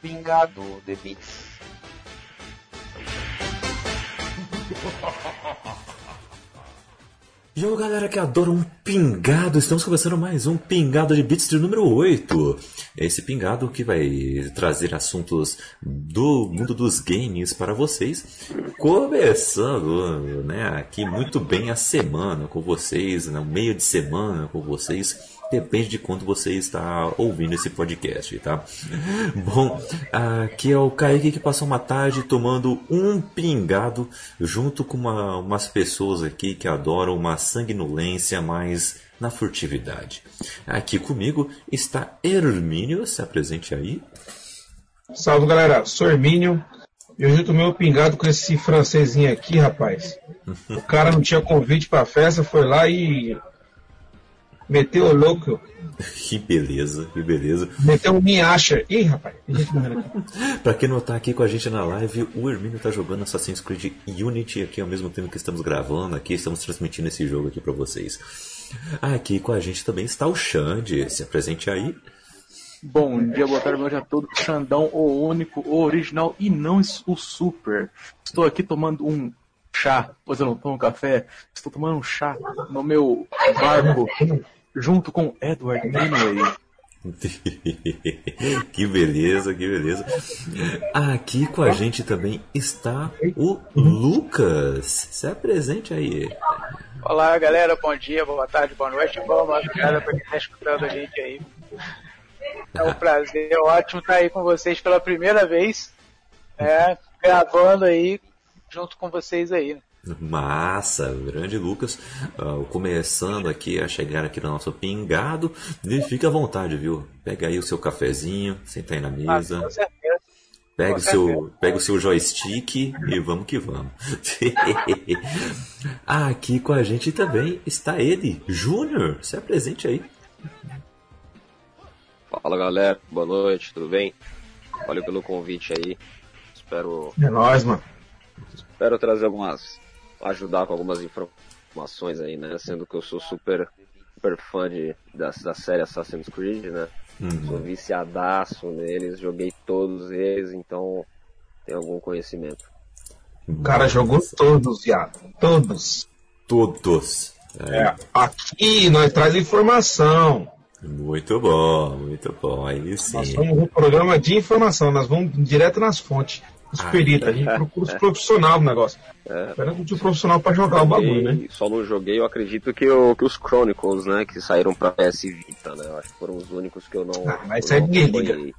Pingado de Beats. Yo galera que adora um pingado, estamos começando mais um Pingado de Beats de número 8. Esse pingado que vai trazer assuntos do mundo dos games para vocês. Começando, né, aqui muito bem a semana com vocês, no né, meio de semana com vocês Depende de quando você está ouvindo esse podcast, tá? Bom, aqui é o Kaique que passou uma tarde tomando um pingado junto com uma, umas pessoas aqui que adoram uma sanguinolência mais na furtividade. Aqui comigo está Hermínio, se apresente aí. Salve galera, sou Hermínio. Eu hoje tomei um pingado com esse francesinho aqui, rapaz. O cara não tinha convite pra festa, foi lá e Meteu o louco. Que beleza, que beleza. Meteu um minhacha. Ih, rapaz, pra quem não tá aqui com a gente na live, o Hermínio tá jogando Assassin's Creed Unity aqui ao mesmo tempo que estamos gravando aqui, estamos transmitindo esse jogo aqui para vocês. Aqui com a gente também está o Xande, se apresente aí. Bom dia, boa tarde, boa noite a todos. Xandão, o único, o original e não o super. Estou aqui tomando um chá, pois eu não tomo café. Estou tomando um chá no meu barco junto com Edward Greenway. que beleza, que beleza. Aqui com a gente também está o Lucas. Se apresente aí. Olá, galera. Bom dia, boa tarde, boa noite, boa madrugada para quem está escutando a gente aí. É um prazer é ótimo estar aí com vocês pela primeira vez, é, gravando aí junto com vocês aí. Massa, grande Lucas, uh, começando aqui a chegar aqui no nosso pingado, e fica à vontade, viu? Pega aí o seu cafezinho, senta aí na mesa. Ah, com certeza. Pega, o seu, pega o seu joystick e vamos que vamos. aqui com a gente também está ele, Júnior. Se apresente aí. Fala galera, boa noite, tudo bem? Valeu pelo convite aí. Espero. É nóis, mano. Espero trazer algumas ajudar com algumas informações aí, né? Sendo que eu sou super, super fã de, da, da série Assassin's Creed, né? Uhum. Sou viciadaço neles, joguei todos eles, então tenho algum conhecimento. O cara jogou todos, viado. Todos. Todos. É. é. Aqui nós traz informação. Muito bom, muito bom. Aí sim. Nós somos um programa de informação, nós vamos direto nas fontes os peritos, a gente procura os profissionais do negócio. É. Espera um profissional pra jogar joguei, o bagulho, né? Só não joguei, eu acredito que, o, que os Chronicles, né, que saíram pra PS Vita, né? Eu acho que foram os únicos que eu não. Ah, mas isso aí ninguém liga.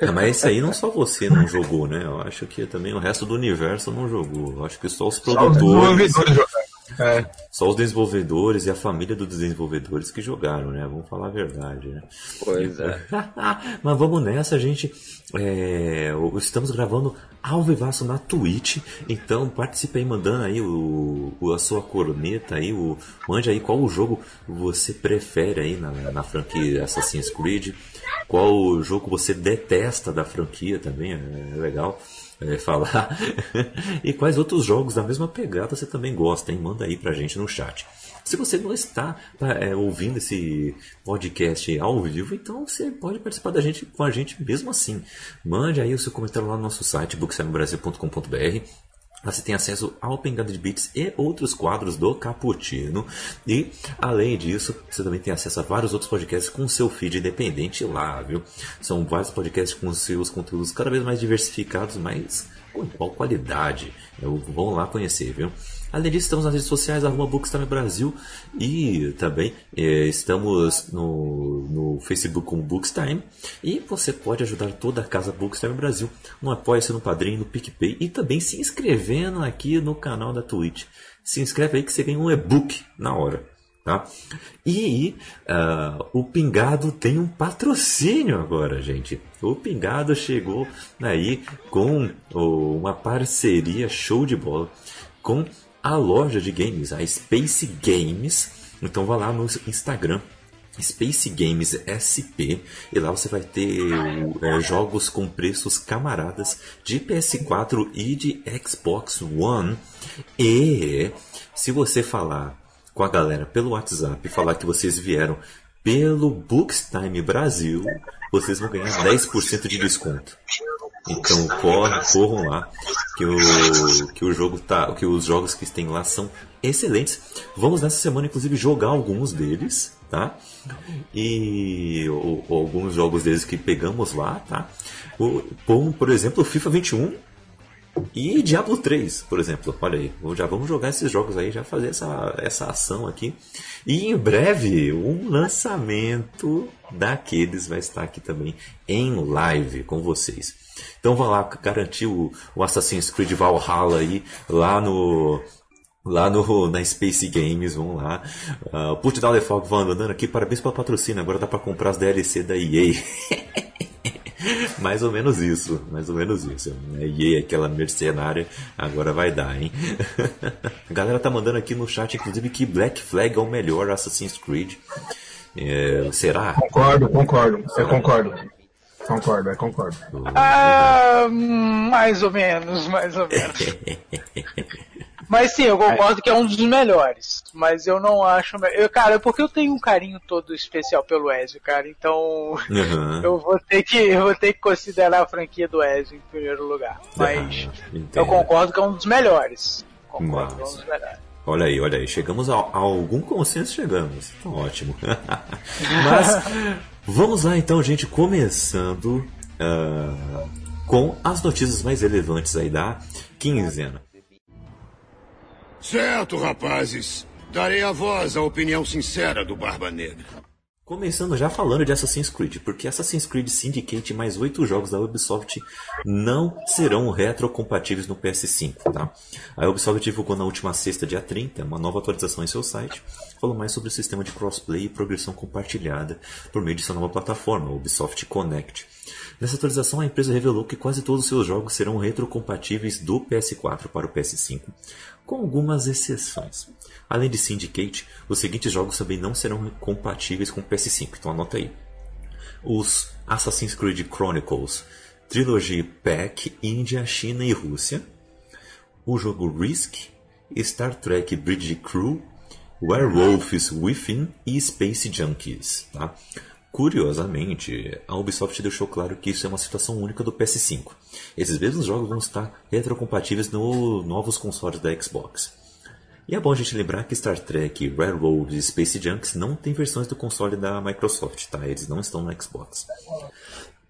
É, mas esse aí não só você não jogou, né? Eu acho que também o resto do universo não jogou. Eu acho que só os produtores. Só os é. Só os desenvolvedores e a família dos desenvolvedores que jogaram, né? Vamos falar a verdade, né? Pois é. Mas vamos nessa, gente. É, estamos gravando ao vivaço na Twitch, então participe aí mandando aí o, o, a sua corneta aí, o, mande aí qual o jogo você prefere aí na, na franquia Assassin's Creed, qual o jogo você detesta da franquia também, é, é legal é, falar. e quais outros jogos da mesma pegada você também gosta, hein? Manda aí pra gente no chat. Se você não está é, ouvindo esse podcast ao vivo, então você pode participar da gente com a gente mesmo assim. Mande aí o seu comentário lá no nosso site, booksamebrasil.com.br você tem acesso ao Pingado de Beats e outros quadros do Caputino. E, além disso, você também tem acesso a vários outros podcasts com seu feed independente lá, viu? São vários podcasts com seus conteúdos cada vez mais diversificados, mas com igual qualidade. Vão lá conhecer, viu? Além disso, estamos nas redes sociais, arroba Bookstime Brasil e também é, estamos no, no Facebook com Bookstime. E você pode ajudar toda a casa Bookstime Brasil no Apoia-se, no Padrinho, no PicPay e também se inscrevendo aqui no canal da Twitch. Se inscreve aí que você ganha um e-book na hora. Tá? E uh, o Pingado tem um patrocínio agora, gente. O Pingado chegou aí com oh, uma parceria show de bola com a loja de games, a Space Games. Então vá lá no Instagram Space Games SP e lá você vai ter é, jogos com preços camaradas de PS4 e de Xbox One. E se você falar com a galera pelo WhatsApp falar que vocês vieram pelo Bookstime Brasil, vocês vão ganhar 10% de desconto. Então corre, corram lá, que o, que o jogo tá, que os jogos que tem lá são excelentes. Vamos nessa semana inclusive jogar alguns deles, tá? E o, alguns jogos deles que pegamos lá, tá? O, por, por exemplo, o FIFA 21 e Diablo 3, por exemplo. Olha aí, já vamos jogar esses jogos aí, já fazer essa, essa ação aqui. E em breve, um lançamento daqueles vai estar aqui também em live com vocês. Então vá lá garantir o, o Assassin's Creed Valhalla aí lá no lá no, na Space Games, vamos lá. Uh, Put Down the Fog andando aqui, parabéns pelo patrocínio, agora dá para comprar as DLC da EA. mais ou menos isso, mais ou menos isso. A EA, aquela mercenária, agora vai dar, hein? a galera tá mandando aqui no chat, inclusive, que Black Flag é o melhor Assassin's Creed. É, será? Concordo, concordo, eu concordo. Concordo, é concordo. Ah, mais ou menos, mais ou menos. Mas sim, eu concordo que é um dos melhores. Mas eu não acho. Eu, cara, é porque eu tenho um carinho todo especial pelo Ezio, cara. Então uhum. eu vou ter que eu vou ter que considerar a franquia do Ezio em primeiro lugar. Mas ah, eu concordo que é um dos melhores. Concordo que é um dos melhores. Olha aí, olha aí, chegamos a, a algum consenso, chegamos. Tá ótimo. Mas vamos lá então, gente, começando uh, com as notícias mais relevantes aí da quinzena. Certo, rapazes. Darei a voz à opinião sincera do Barba Negra. Começando já falando de Assassin's Creed, porque Assassin's Creed Syndicate e mais oito jogos da Ubisoft não serão retrocompatíveis no PS5, tá? A Ubisoft divulgou na última sexta, dia 30, uma nova atualização em seu site, falou mais sobre o sistema de crossplay e progressão compartilhada por meio de sua nova plataforma, Ubisoft Connect. Nessa atualização, a empresa revelou que quase todos os seus jogos serão retrocompatíveis do PS4 para o PS5, com algumas exceções. Além de Syndicate, os seguintes jogos também não serão compatíveis com o PS5, então anota aí. Os Assassin's Creed Chronicles, Trilogy Pack, Índia, China e Rússia, o jogo Risk, Star Trek Bridge Crew, Werewolves Within e Space Junkies. Tá? Curiosamente, a Ubisoft deixou claro que isso é uma situação única do PS5. Esses mesmos jogos vão estar retrocompatíveis nos novos consoles da Xbox. E é bom a gente lembrar que Star Trek, Railroad e Space Junks não têm versões do console da Microsoft, tá? Eles não estão no Xbox.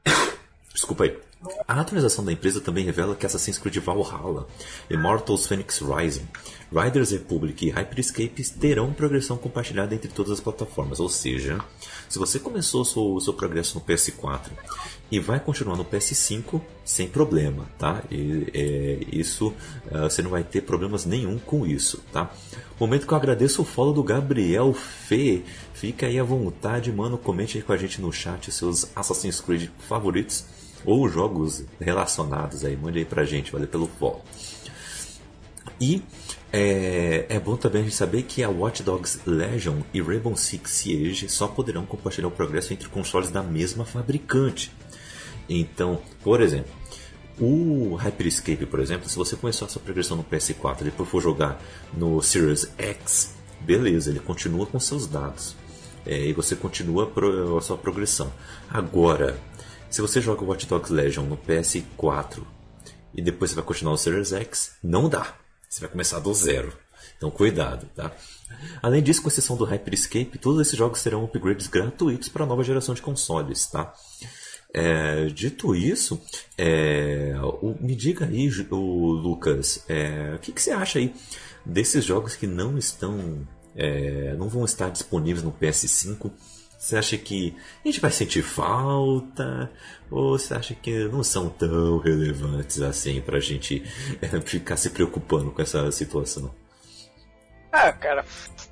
Desculpa aí. A atualização da empresa também revela que Assassin's Creed Valhalla, Immortals Phoenix Rising, Riders Republic e Hyperscape terão progressão compartilhada entre todas as plataformas, ou seja, se você começou o seu, seu progresso no PS4 e vai continuar no PS5 sem problema, tá? E, é, isso uh, você não vai ter problemas nenhum com isso, tá? Momento que eu agradeço o follow do Gabriel Fê. Fica aí à vontade, mano. Comente aí com a gente no chat seus Assassin's Creed favoritos ou jogos relacionados aí. Mande aí pra gente, valeu pelo follow. E é, é, bom também a gente saber que a Watch Dogs Legion e Rainbow Six Siege só poderão compartilhar o progresso entre consoles da mesma fabricante. Então, por exemplo, o Hyperscape, por exemplo, se você começou a sua progressão no PS4 e depois for jogar no Series X, beleza, ele continua com seus dados. É, e você continua a sua progressão. Agora, se você joga o Watch Dogs Legion no PS4 e depois você vai continuar no Series X, não dá. Você vai começar do zero. Então cuidado, tá? Além disso, com exceção do Hyperscape, todos esses jogos serão upgrades gratuitos para a nova geração de consoles, tá? É, dito isso, é, o, me diga aí, o Lucas, é, o que, que, você acha aí desses jogos que não estão, é, não vão estar disponíveis no PS5? Você acha que a gente vai sentir falta? Ou você acha que não são tão relevantes assim pra gente é, ficar se preocupando com essa situação? Ah, cara,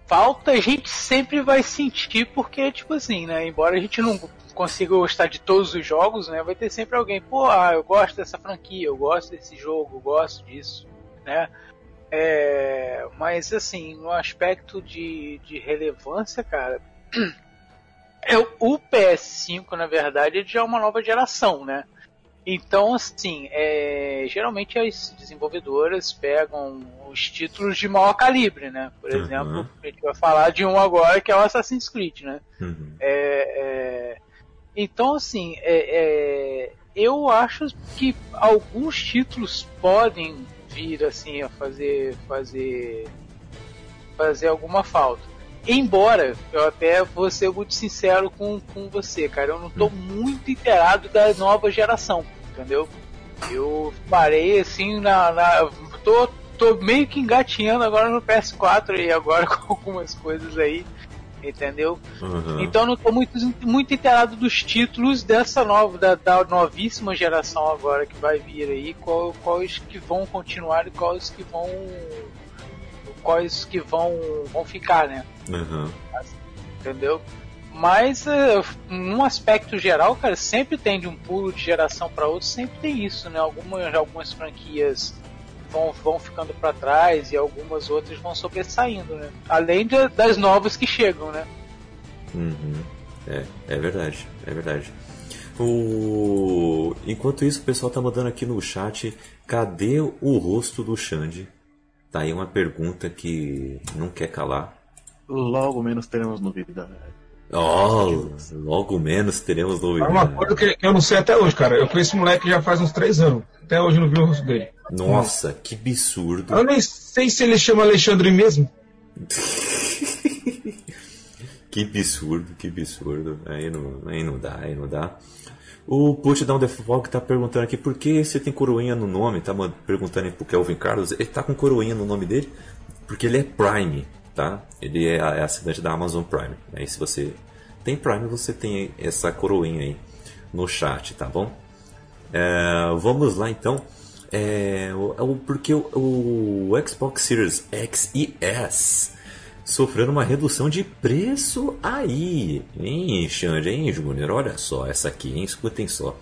falta a gente sempre vai sentir porque, tipo assim, né? Embora a gente não consiga gostar de todos os jogos, né? Vai ter sempre alguém, pô, ah, eu gosto dessa franquia, eu gosto desse jogo, eu gosto disso, né? É, mas assim, no aspecto de, de relevância, cara, é, o PS5, na verdade, já é uma nova geração, né? Então, assim, é, geralmente as desenvolvedoras pegam os títulos de maior calibre, né? Por uhum. exemplo, a gente vai falar de um agora que é o Assassin's Creed, né? Uhum. É, é, então, assim, é, é, eu acho que alguns títulos podem vir assim a fazer fazer fazer alguma falta. Embora eu até vou ser muito sincero com, com você, cara, eu não tô hum. muito inteirado da nova geração, entendeu? Eu parei assim na, na tô tô meio que engatinhando agora no PS4 e agora com algumas coisas aí entendeu? Uhum. Então não estou muito, muito inteirado dos títulos dessa nova, da, da, novíssima geração agora que vai vir aí, qual, quais que vão continuar e quais que vão quais que vão, vão ficar, né? Uhum. Entendeu? Mas uh, num aspecto geral, cara, sempre tem de um pulo de geração para outro, sempre tem isso, né? Algumas, algumas franquias vão, vão ficando para trás e algumas outras vão sobressaindo, né? Além de, das novas que chegam, né? Uhum. É, é verdade, é verdade. O... Enquanto isso, o pessoal tá mandando aqui no chat, cadê o rosto do Xande? Tá aí uma pergunta que não quer calar. Logo menos teremos novidade. Oh, logo menos teremos novidade. É uma coisa que eu não sei até hoje, cara. Eu conheço esse moleque já faz uns três anos. Até hoje não vi o rosto dele. Nossa, que absurdo. Eu nem sei se ele chama Alexandre mesmo. que absurdo, que absurdo. Aí não, aí não dá, aí não dá. O Put Down the Fog tá perguntando aqui por que você tem coroinha no nome. Tá perguntando pro Kelvin Carlos. Ele tá com coroinha no nome dele porque ele é Prime, tá? Ele é, é assinante da Amazon Prime. Aí se você tem Prime, você tem essa coroinha aí no chat, tá bom? É, vamos lá então. É, o, porque o, o, Xbox Series X e S sofreram uma redução de preço aí, hein, Xande, hein, Júnior? Olha só essa aqui, hein? Escutem só.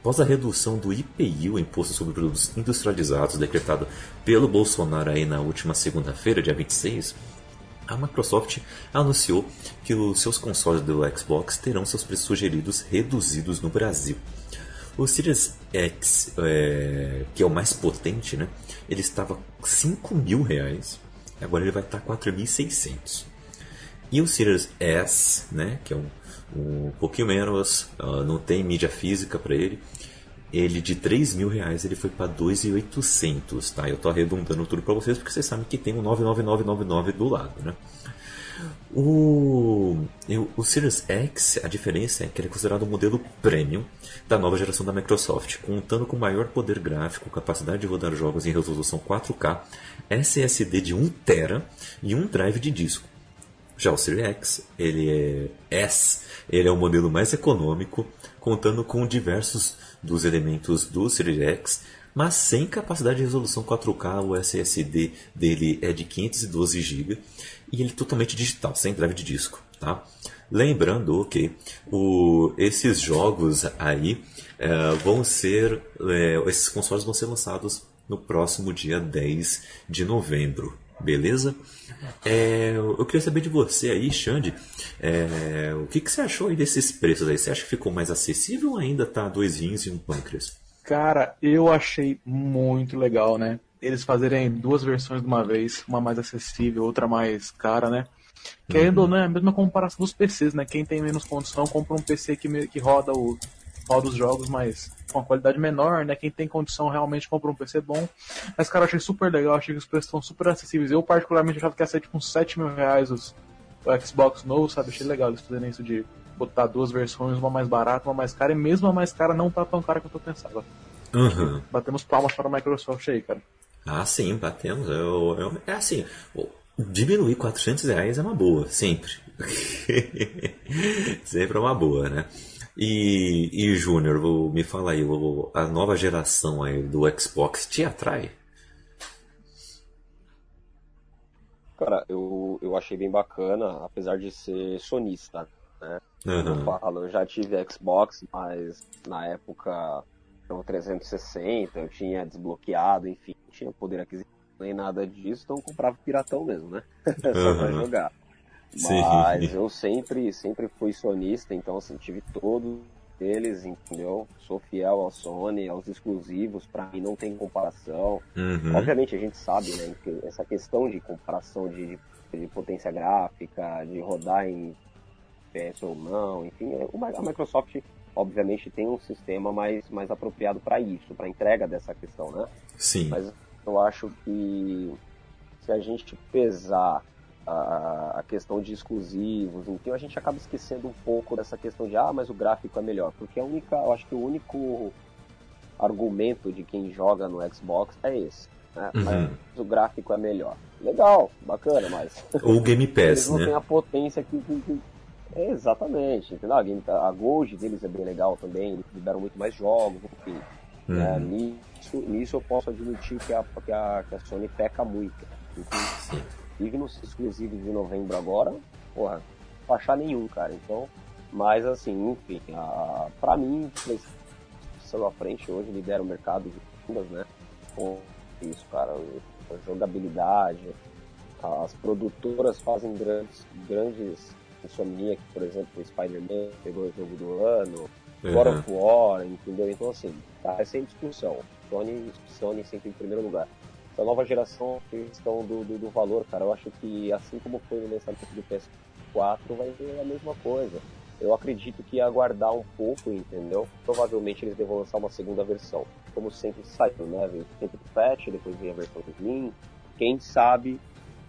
Após a redução do IPI, o Imposto sobre Produtos Industrializados, decretado pelo Bolsonaro aí na última segunda-feira, dia 26, a Microsoft anunciou que os seus consoles do Xbox terão seus preços sugeridos reduzidos no Brasil. O Series X, é, que é o mais potente, né? Ele estava 5 mil reais, agora ele vai estar 4.600. E o Series S, né? Que é um, um pouquinho menos, uh, não tem mídia física para ele. Ele de 3 mil reais ele foi para 2.800, tá? Eu estou arredondando tudo para vocês porque vocês sabem que tem um 99999 do lado, né? O, o Series X, a diferença é que ele é considerado o um modelo premium da nova geração da Microsoft, contando com maior poder gráfico, capacidade de rodar jogos em resolução 4K, SSD de 1TB e um drive de disco. Já o Series X, ele é S, ele é o modelo mais econômico, contando com diversos dos elementos do Series X, mas sem capacidade de resolução 4K, o SSD dele é de 512 GB e ele é totalmente digital, sem drive de disco, tá? Lembrando que o, esses jogos aí é, vão ser, é, esses consoles vão ser lançados no próximo dia 10 de novembro, beleza? É, eu queria saber de você aí, Xande, é, o que, que você achou aí desses preços aí? Você acha que ficou mais acessível ou ainda tá dois rins e um pâncreas? Cara, eu achei muito legal, né? Eles fazerem duas versões de uma vez, uma mais acessível, outra mais cara, né? Querendo uhum. ou não, é a mesma comparação dos PCs, né? Quem tem menos condição compra um PC que, que roda, o, roda os jogos, mas com uma qualidade menor, né? Quem tem condição realmente compra um PC bom. Mas, cara, eu achei super legal, achei que os preços estão super acessíveis. Eu, particularmente, achava que ia ser tipo uns 7 mil reais os, o Xbox novo, sabe? Achei legal eles fazerem isso de botar duas versões, uma mais barata, uma mais cara, e mesmo a mais cara não tá tão cara quanto eu pensava. Uhum. Batemos palmas para a Microsoft aí, cara. Ah, sim, batemos. Eu, eu, é assim, diminuir 400 reais é uma boa, sempre. sempre é uma boa, né? E, e Júnior, me fala aí, a nova geração aí do Xbox te atrai? Cara, eu, eu achei bem bacana, apesar de ser sonista, né? Uhum. Eu falo, eu já tive Xbox, mas na época o 360, eu tinha desbloqueado, enfim, tinha poder aquisitivo. nem nada disso, então eu comprava piratão mesmo, né? Só pra Uhum. jogar. Sim. Mas eu sempre, sempre fui sonista, então assim, tive todos eles, entendeu? Sou fiel ao Sony, aos exclusivos, pra mim não tem comparação. Uhum. Obviamente a gente sabe, né, que essa questão de comparação de, de potência gráfica, de rodar em FPS ou não, enfim, é- a Microsoft obviamente tem um sistema mais, mais apropriado para isso, para entrega dessa questão, né? Sim. Mas eu acho que se a gente pesar a, a questão de exclusivos, então a gente acaba esquecendo um pouco dessa questão de ah, mas o gráfico é melhor, porque a única, eu acho que o único argumento de quem joga no Xbox é esse. Né? Uhum. Mas o gráfico é melhor. Legal, bacana, mas Ou o Game eles Pass, não têm né? a potência que. que- que- exatamente, entendeu? A, Game- a Gold deles é bem legal também, eles liberam muito mais jogos, enfim. Uhum. nisso, nisso eu posso admitir que a, que a, que a Sony peca muito. Sim. Inclusive nos exclusivos de novembro agora, porra, não achar nenhum, cara. Então, mas assim, enfim, a, pra mim, PlayStation à frente hoje lidera o mercado de vendas, né? Com isso, cara, a jogabilidade, as produtoras fazem grandes, grandes Insomniac, por exemplo, o Spider-Man pegou o jogo do ano, God Uhum. of War, entendeu? Então assim, tá, sem discussão. Sony, Sony sempre em primeiro lugar. Essa nova geração, questão do, do, do valor, cara, eu acho que assim como foi no lançamento do PS4, vai ser a mesma coisa. Eu acredito que ia aguardar um pouco, entendeu? Provavelmente eles devem lançar uma segunda versão. Como sempre saiu, né? Veio sempre o patch, depois veio a versão do Slim. Quem sabe,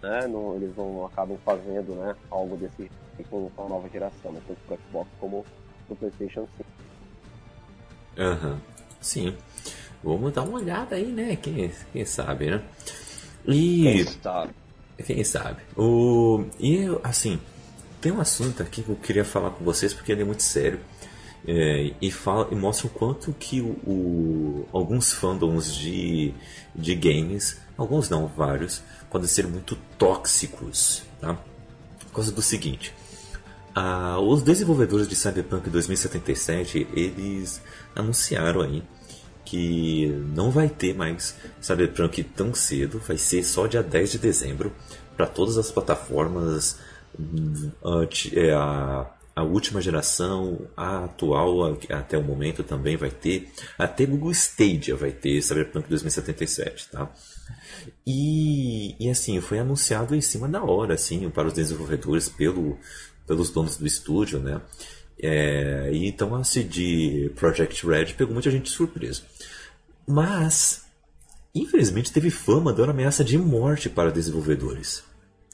né? Não, eles não acabam fazendo, né? Algo desse tipo com a nova geração, né? Tanto pro Xbox como pro PlayStation 5. Aham. Sim. Vamos dar uma olhada aí, né? Quem, quem sabe, né? E. Quem sabe? Quem sabe? O... E assim, tem um assunto aqui que eu queria falar com vocês porque ele é muito sério. É, e, fala, e mostra o quanto que o, o- alguns fandoms de, de games, alguns não, vários, podem ser muito tóxicos. Tá? Por causa do seguinte: ah, os desenvolvedores de Cyberpunk 2077 eles anunciaram aí que não vai ter mais Cyberpunk tão cedo, vai ser só dia 10 de dezembro para todas as plataformas, hum, é, a, a última geração, a atual até o momento também vai ter, até Google Stadia vai ter Cyberpunk 2077, tá? E, e assim, foi anunciado em cima da hora, assim, para os desenvolvedores, pelo, pelos donos do estúdio, né? É, e então a CD Project Red pegou muita gente de surpresa. Mas, infelizmente, teve fama dando ameaça de morte para desenvolvedores.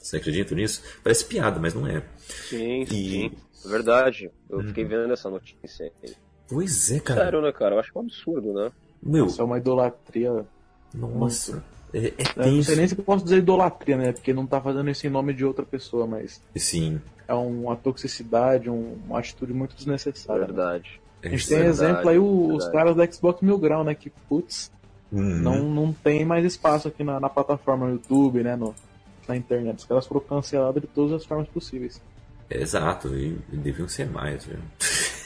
Você acredita nisso? Parece piada, mas não é. Sim, E- sim. É verdade. Eu fiquei vendo essa notícia. aí. Pois é, cara. Sério, né, cara? Eu acho um absurdo, né? Meu, Isso é uma idolatria. nossa. É, é Eu não sei nem se eu posso dizer idolatria, né? Porque não tá fazendo isso em nome de outra pessoa, mas Sim. É uma toxicidade, um- uma atitude muito desnecessária. né? Verdade. A gente tem Verdade, exemplo aí o- os caras da Xbox Mil Grau, né? Que, putz, Uhum. não, não tem mais espaço aqui na, na plataforma, no YouTube, né? No, na internet. Os caras foram cancelados de todas as formas possíveis. Exato, e e deviam ser mais, viu?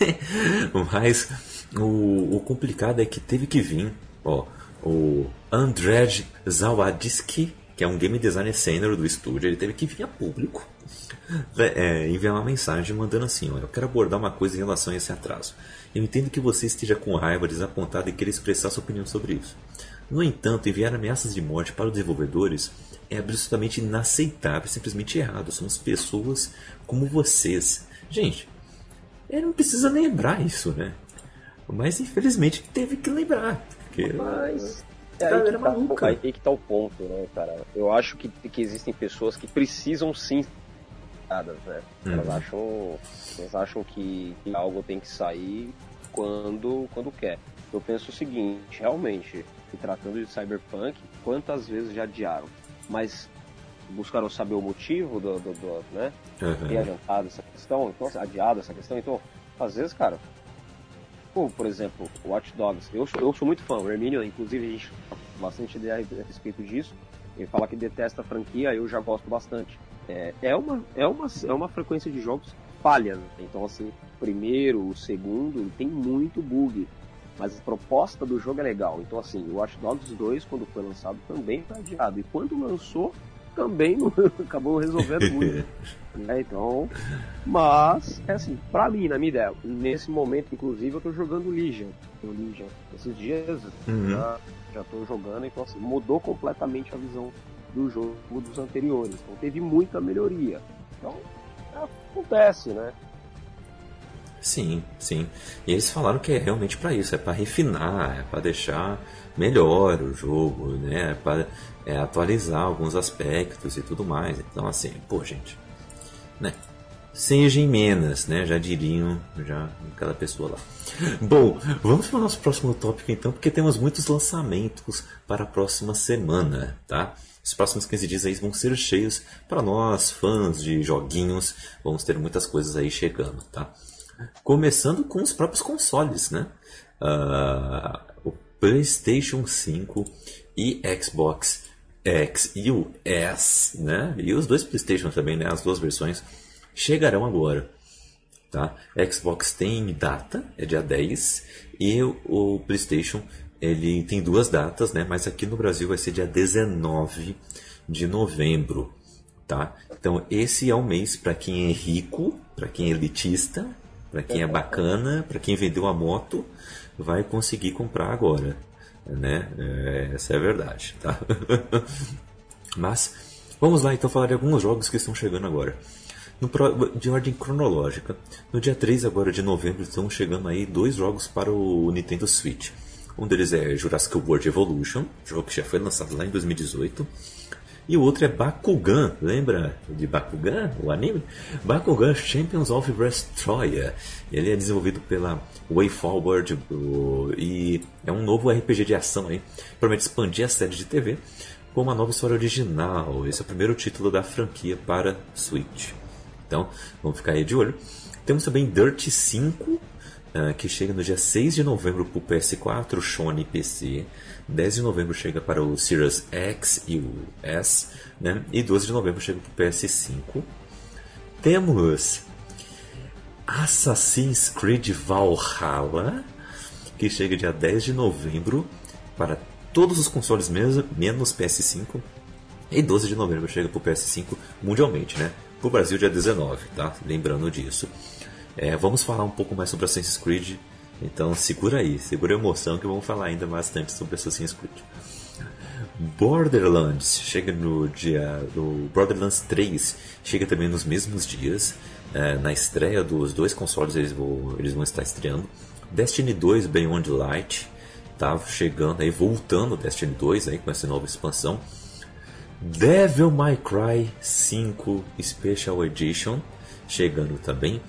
Mas o, o complicado é que teve que vir, ó, o Andrzej Zawadzki, que é um game designer sênior do estúdio, ele teve que vir a público é, enviar uma mensagem mandando assim, ó, eu quero abordar uma coisa em relação a esse atraso. Eu entendo que você esteja com raiva, desapontado e queira expressar sua opinião sobre isso. No entanto, enviar ameaças de morte para os desenvolvedores é absolutamente inaceitável, simplesmente errado. Somos pessoas como vocês. Gente, ele não precisa lembrar isso, né? Mas infelizmente teve que lembrar. Porque... Mas. É aí, que era tá, aí que tá o ponto, né, cara? Eu acho que, que existem pessoas que precisam sim dadas, né? Elas Uhum. acham. Elas acham que, que algo tem que sair quando, quando quer. Eu penso o seguinte, realmente, se tratando de Cyberpunk, quantas vezes já adiaram? Mas buscaram saber o motivo do, do, do né? Uhum. ter adiantado essa questão, então, adiado essa questão. Então, às vezes, cara, pô, por exemplo, Watch Dogs, eu eu sou muito fã, o Hermínio, inclusive, a gente bastante ideia a respeito disso. Ele fala que detesta a franquia, eu já gosto bastante. É, é, uma, é, uma, é uma frequência de jogos falha, né? então, assim, o primeiro, o segundo, tem muito bug. mas a proposta do jogo é legal. Então, assim, o Watch Dogs 2, quando foi lançado, também foi adiado. E quando lançou, também não, acabou resolvendo muito. né? Então, mas, é assim, pra mim, na minha ideia, nesse momento, inclusive, eu tô jogando Legion. Legion. Esses dias Uhum. já, já tô jogando, então assim, mudou completamente a visão do jogo dos anteriores. Então teve muita melhoria. Então, acontece, né? Sim, sim. E eles falaram que é realmente pra isso, é pra refinar, é pra deixar melhor o jogo, né? É pra é, atualizar alguns aspectos e tudo mais. Então, assim, pô, gente, né? Sejam menos, né? Já diriam já aquela pessoa lá. Bom, vamos para o nosso próximo tópico então, porque temos muitos lançamentos para a próxima semana, tá? Os próximos 15 dias aí vão ser cheios para nós, fãs de joguinhos. Vamos ter muitas coisas aí chegando, tá? Começando com os próprios consoles, né? Ah, o PlayStation 5 e Xbox X e o S, né? E os dois PlayStation também, né? As duas versões chegarão agora. Tá? Xbox tem data, é dia 10, e o PlayStation ele tem duas datas, né? Mas aqui no Brasil vai ser dia 19 de novembro, tá? Então esse é o mês para quem é rico, para quem é elitista, para quem é bacana, para quem vendeu a moto, vai conseguir comprar agora, né? É, essa é a verdade, tá? Mas vamos lá então falar de alguns jogos que estão chegando agora. No de ordem cronológica, no dia 3 agora de novembro estão chegando aí dois jogos para o Nintendo Switch. Um deles é Jurassic World Evolution, jogo que já foi lançado lá em 2018. E o outro é Bakugan, lembra de Bakugan, o anime? Bakugan Champions of Vestroia. Ele é desenvolvido pela WayForward e é um novo RPG de ação aí, promete expandir a série de TV com uma nova história original. Esse é o primeiro título da franquia para Switch. Então, vamos ficar aí de olho. Temos também Dirt 5, ah, que chega no dia 6 de novembro para o PS4, Sony PC. 10 de novembro chega para o Series X e o S. Né? E 12 de novembro chega para o PS5. Temos Assassin's Creed Valhalla, que chega dia 10 de novembro para todos os consoles mesmo, menos PS5. E 12 de novembro chega para o PS5 mundialmente, né? Para o Brasil, dia 19, tá? Lembrando disso. É, vamos falar um pouco mais sobre Assassin's Creed. Então segura aí, segura a emoção que vamos falar ainda bastante sobre Assassin's Creed. Borderlands chega no dia. do Borderlands 3 chega também nos mesmos dias. É, na estreia dos dois consoles eles vão, eles vão estar estreando. Destiny 2 Beyond Light tá chegando aí, voltando Destiny 2 aí com essa nova expansão. Devil May Cry 5 Special Edition chegando também.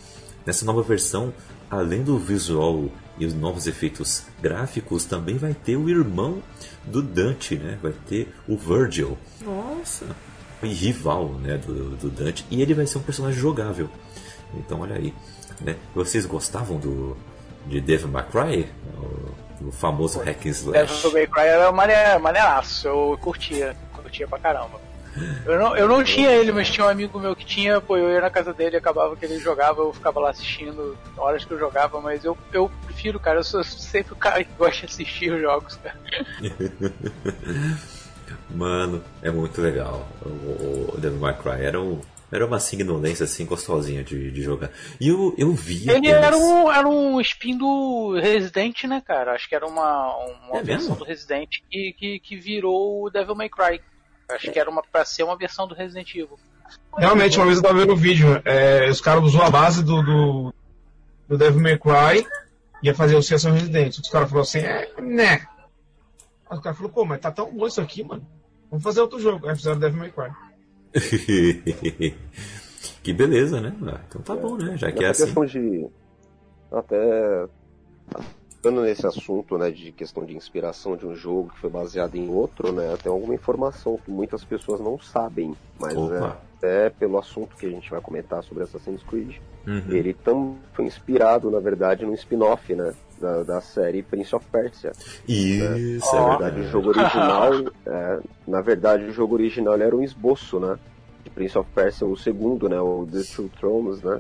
Nessa nova versão, além do visual e os novos efeitos gráficos, também vai ter o irmão do Dante, né? Vai ter o Virgil. Nossa! E rival, né, do, do Dante. E ele vai ser um personagem jogável. Então, olha aí. Né? Vocês gostavam do de Devil May Cry? O, o famoso hack and slash. Devil May Cry era mane- maneiraço, eu curtia, curtia pra caramba. Eu não, eu não tinha ele, mas tinha um amigo meu que tinha, pô, eu ia na casa dele, acabava que ele jogava, eu ficava lá assistindo horas que eu jogava, mas eu, eu prefiro, cara, eu sou sempre o cara que gosta de assistir os jogos, cara. Mano, é muito legal. O, o Devil May Cry era, um, era uma signoloência assim gostosinha de, de jogar. E eu, eu vi. Ele apenas- era um, era um spin do Resident, né, cara? Acho que era uma, uma É versão mesmo? do Resident que, que, que virou o Devil May Cry. Acho que era uma pra ser uma versão do Resident Evil. Realmente, uma vez eu tava vendo o vídeo, é, os caras usou a base do, do, do Devil May Cry ia fazer o Sessão Resident. Os caras falaram assim, é, né. Aí o cara falou, pô, mas tá tão bom isso aqui, mano. Vamos fazer outro jogo. Aí fizeram Devil May Cry. que beleza, né? Ah, então tá bom, né? Já que é assim. de. Até. Ficando nesse assunto, né, de questão de inspiração de um jogo que foi baseado em outro, né, tem alguma informação que muitas pessoas não sabem, mas Opa. é, até pelo assunto que a gente vai comentar sobre Assassin's Creed, Uhum. ele também foi inspirado, na verdade, no spin-off, né, da, da série Prince of Persia. Isso, Na é verdade, o jogo original, é, na verdade, o jogo original era um esboço, né? De Prince of Persia, o segundo, né? O The Two Thrones, né?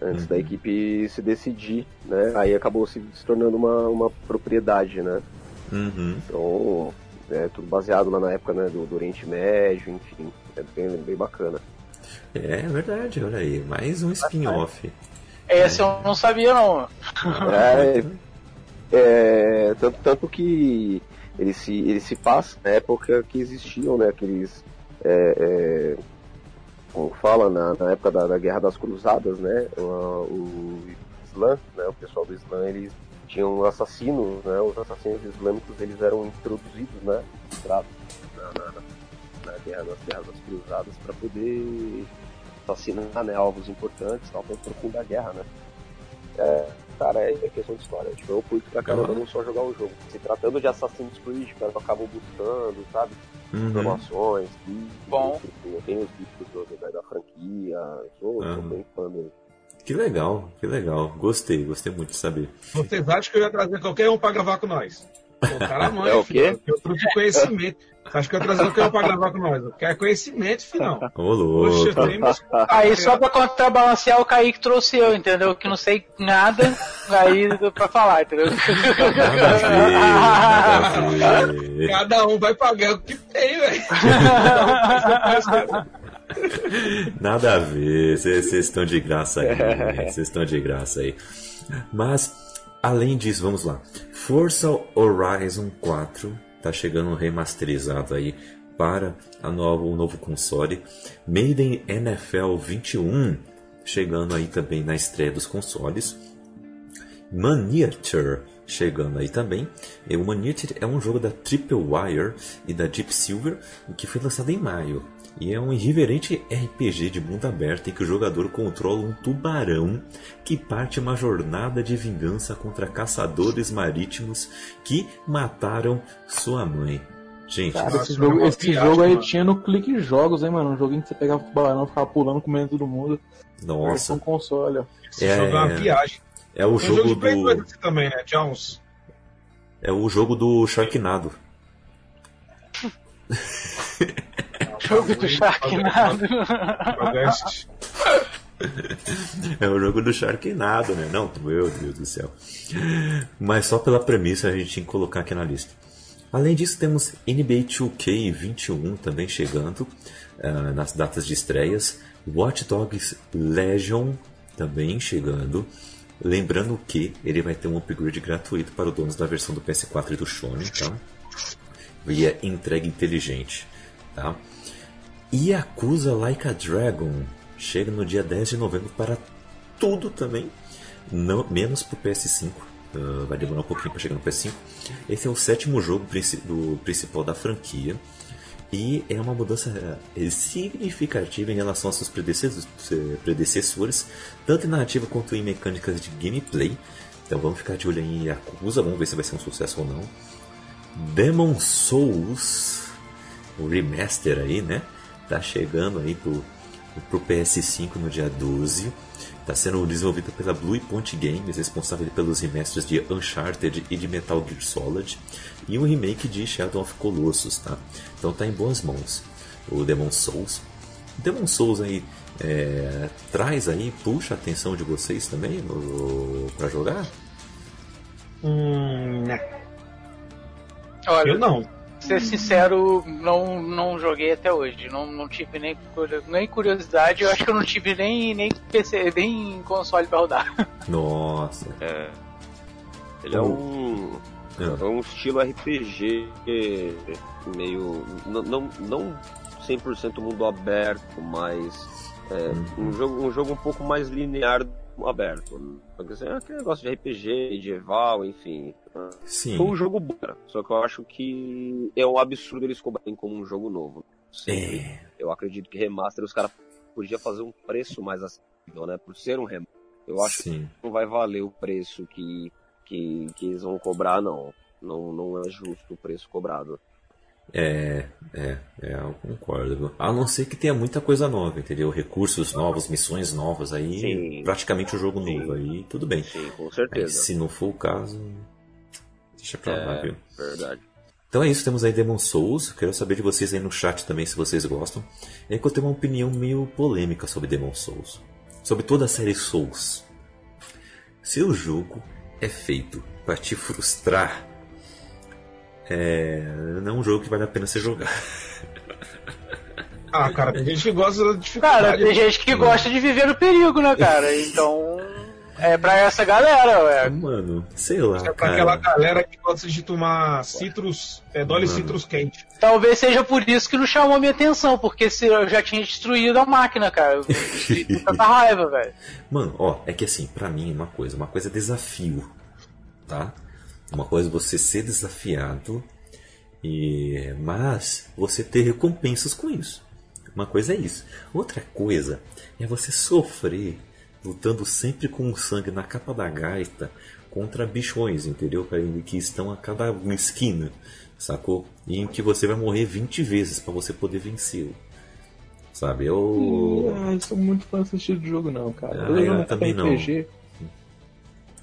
Antes da equipe se decidir, né? Aí acabou se, se tornando uma, uma propriedade, né? Uhum. Então, é tudo baseado lá na época né, do, do Oriente Médio, enfim. É bem, bem bacana. É verdade, olha aí, mais um spin-off. Esse eu não sabia, não. É, é, tanto, tanto que ele se, ele se passa na época que existiam né, aqueles. É, é, como fala, na, na época da, da, Guerra das Cruzadas, né? O, o Islã, né, o pessoal do Islã, eles tinham assassinos, né? Os assassinos islâmicos eles eram introduzidos, né? Na, na, na guerra das guerras das cruzadas para poder assassinar né, alvos importantes, tal, para fim da guerra, né? É, cara, é, questão de história. Tipo, eu curto pra caramba uhum. não só jogar o jogo. Se tratando de Assassin's Creed, cara, eu acabo buscando, sabe? Uhum. Informações, Bom. Eu tenho os vídeos da, da franquia, sou, uhum. sou bem fã dele. Que legal, que legal. Gostei, gostei muito de saber. Vocês acham que eu ia trazer qualquer um pra gravar com nós? Pô, cara, mãe, é o quê? Filho, eu trouxe conhecimento. Acho que eu trazer qualquer um pra gravar com nós. Eu quero conhecimento, final. Ô, louco. Aí só pra contrabalancear o Kaique trouxe eu, entendeu? Que não sei nada, aí pra falar, entendeu? Nada ver. Cada um vai pagar o que tem, velho. Nada a ver, vocês estão de graça aí. Vocês estão de graça aí. Mas, além disso, vamos lá. Forza Horizon 4 tá chegando remasterizado aí para a nova, o novo console. Maiden NFL 21 chegando aí também na estreia dos consoles. Miniature chegando aí também. E o Miniature é um jogo da Triple Wire e da Deep Silver que foi lançado em maio. E é um irreverente RPG de mundo aberto em que o jogador controla um tubarão que parte uma jornada de vingança contra caçadores marítimos que mataram sua mãe. Gente, Cara, esse jogo, esse viagem, jogo aí mano. tinha no Clique Jogos, hein, mano? Um joguinho que você pegava o tubarão, ficava pulando, comendo todo mundo. Nossa. Um console, ó. Esse é, jogo é uma viagem. É o jogo, jogo do. também, né, Jones? É o jogo do Sharknado. jogo do Sharknado. É o jogo do Sharknado, né? Não, meu Deus do céu. Mas só pela premissa a gente tinha que colocar aqui na lista. Além disso, temos NBA 2K21 também chegando uh, nas datas de estreias. Watch Dogs Legion também chegando. Lembrando que ele vai ter um upgrade gratuito para os donos da versão do PS4 e do Sony, tá? Via entrega inteligente, tá? Yakuza Like a Dragon chega no dia 10 de novembro para tudo também, não, menos para o PS5. Uh, vai demorar um pouquinho para chegar no PS5. Esse é o sétimo jogo do principal da franquia. E é uma mudança eh, significativa em relação aos seus predecessores, tanto em narrativa quanto em mecânicas de gameplay. Então vamos ficar de olho em Yakuza, vamos ver se vai ser um sucesso ou não. Demon Souls, o remaster aí, né? Tá chegando aí pro, pro PS5 no dia 12. Está sendo desenvolvido pela Blue Point Games, responsável pelos remasters de Uncharted e de Metal Gear Solid, e um remake de Shadow of Colossus, tá? Então tá em boas mãos. O Demon Souls. Demon Souls aí é, traz aí, puxa a atenção de vocês também para jogar? Hum, Olha, eu não ser sincero, não, não joguei até hoje. Não, não tive nem, nem curiosidade. Eu acho que eu não tive nem, nem PC, nem console pra rodar. Nossa. É. Ele é um. É. é um estilo RPG meio. Não, não, não 100% mundo aberto, mas. É, uhum. um, jogo, um jogo um pouco mais linear aberto. É aquele negócio de RPG, medieval, enfim. Sim. Foi um jogo bom, só que eu acho que é um absurdo eles cobrarem como um jogo novo. É. Eu acredito que remaster os caras podiam fazer um preço mais acessível, né? Por ser um remaster. Eu acho Sim. que não vai valer o preço que, que, que eles vão cobrar, não. Não, não é justo o preço cobrado. É, é, é, eu concordo. A não ser que tenha muita coisa nova, entendeu? Recursos novos, missões novas, aí sim, praticamente o jogo sim, novo, aí tudo bem. Sim, com certeza. Mas se não for o caso, deixa pra é, lá, viu? Verdade. Então é isso, temos aí Demon Souls. Quero saber de vocês aí no chat também se vocês gostam. É que eu tenho uma opinião meio polêmica sobre Demon Souls. sobre toda a série Souls. Se o jogo é feito para te frustrar, é... não é um jogo que vale a pena você jogar. Ah, cara, tem gente que gosta da dificuldade. Cara, tem gente que gosta de viver no perigo, né, cara? Então. É pra essa galera, ué. Mano, sei lá. É pra cara. aquela galera que gosta de tomar citrus, é, Dolly Mano. Citrus quente. Talvez seja por isso que não chamou a minha atenção, porque se eu já tinha destruído a máquina, cara. Tanta raiva, velho. Mano, ó, é que assim, pra mim, uma coisa, uma coisa é desafio, tá? Uma coisa é você ser desafiado, e mas você ter recompensas com isso. Uma coisa é isso. Outra coisa é você sofrer lutando sempre com o sangue na capa da gaita contra bichões, entendeu? Que estão a cada esquina, sacou? E em que você vai morrer 20 vezes pra você poder vencê-lo. Sabe? Eu. Ah, eu sou muito fã desse estilo de jogo, não, cara. Ah, eu jogo também não.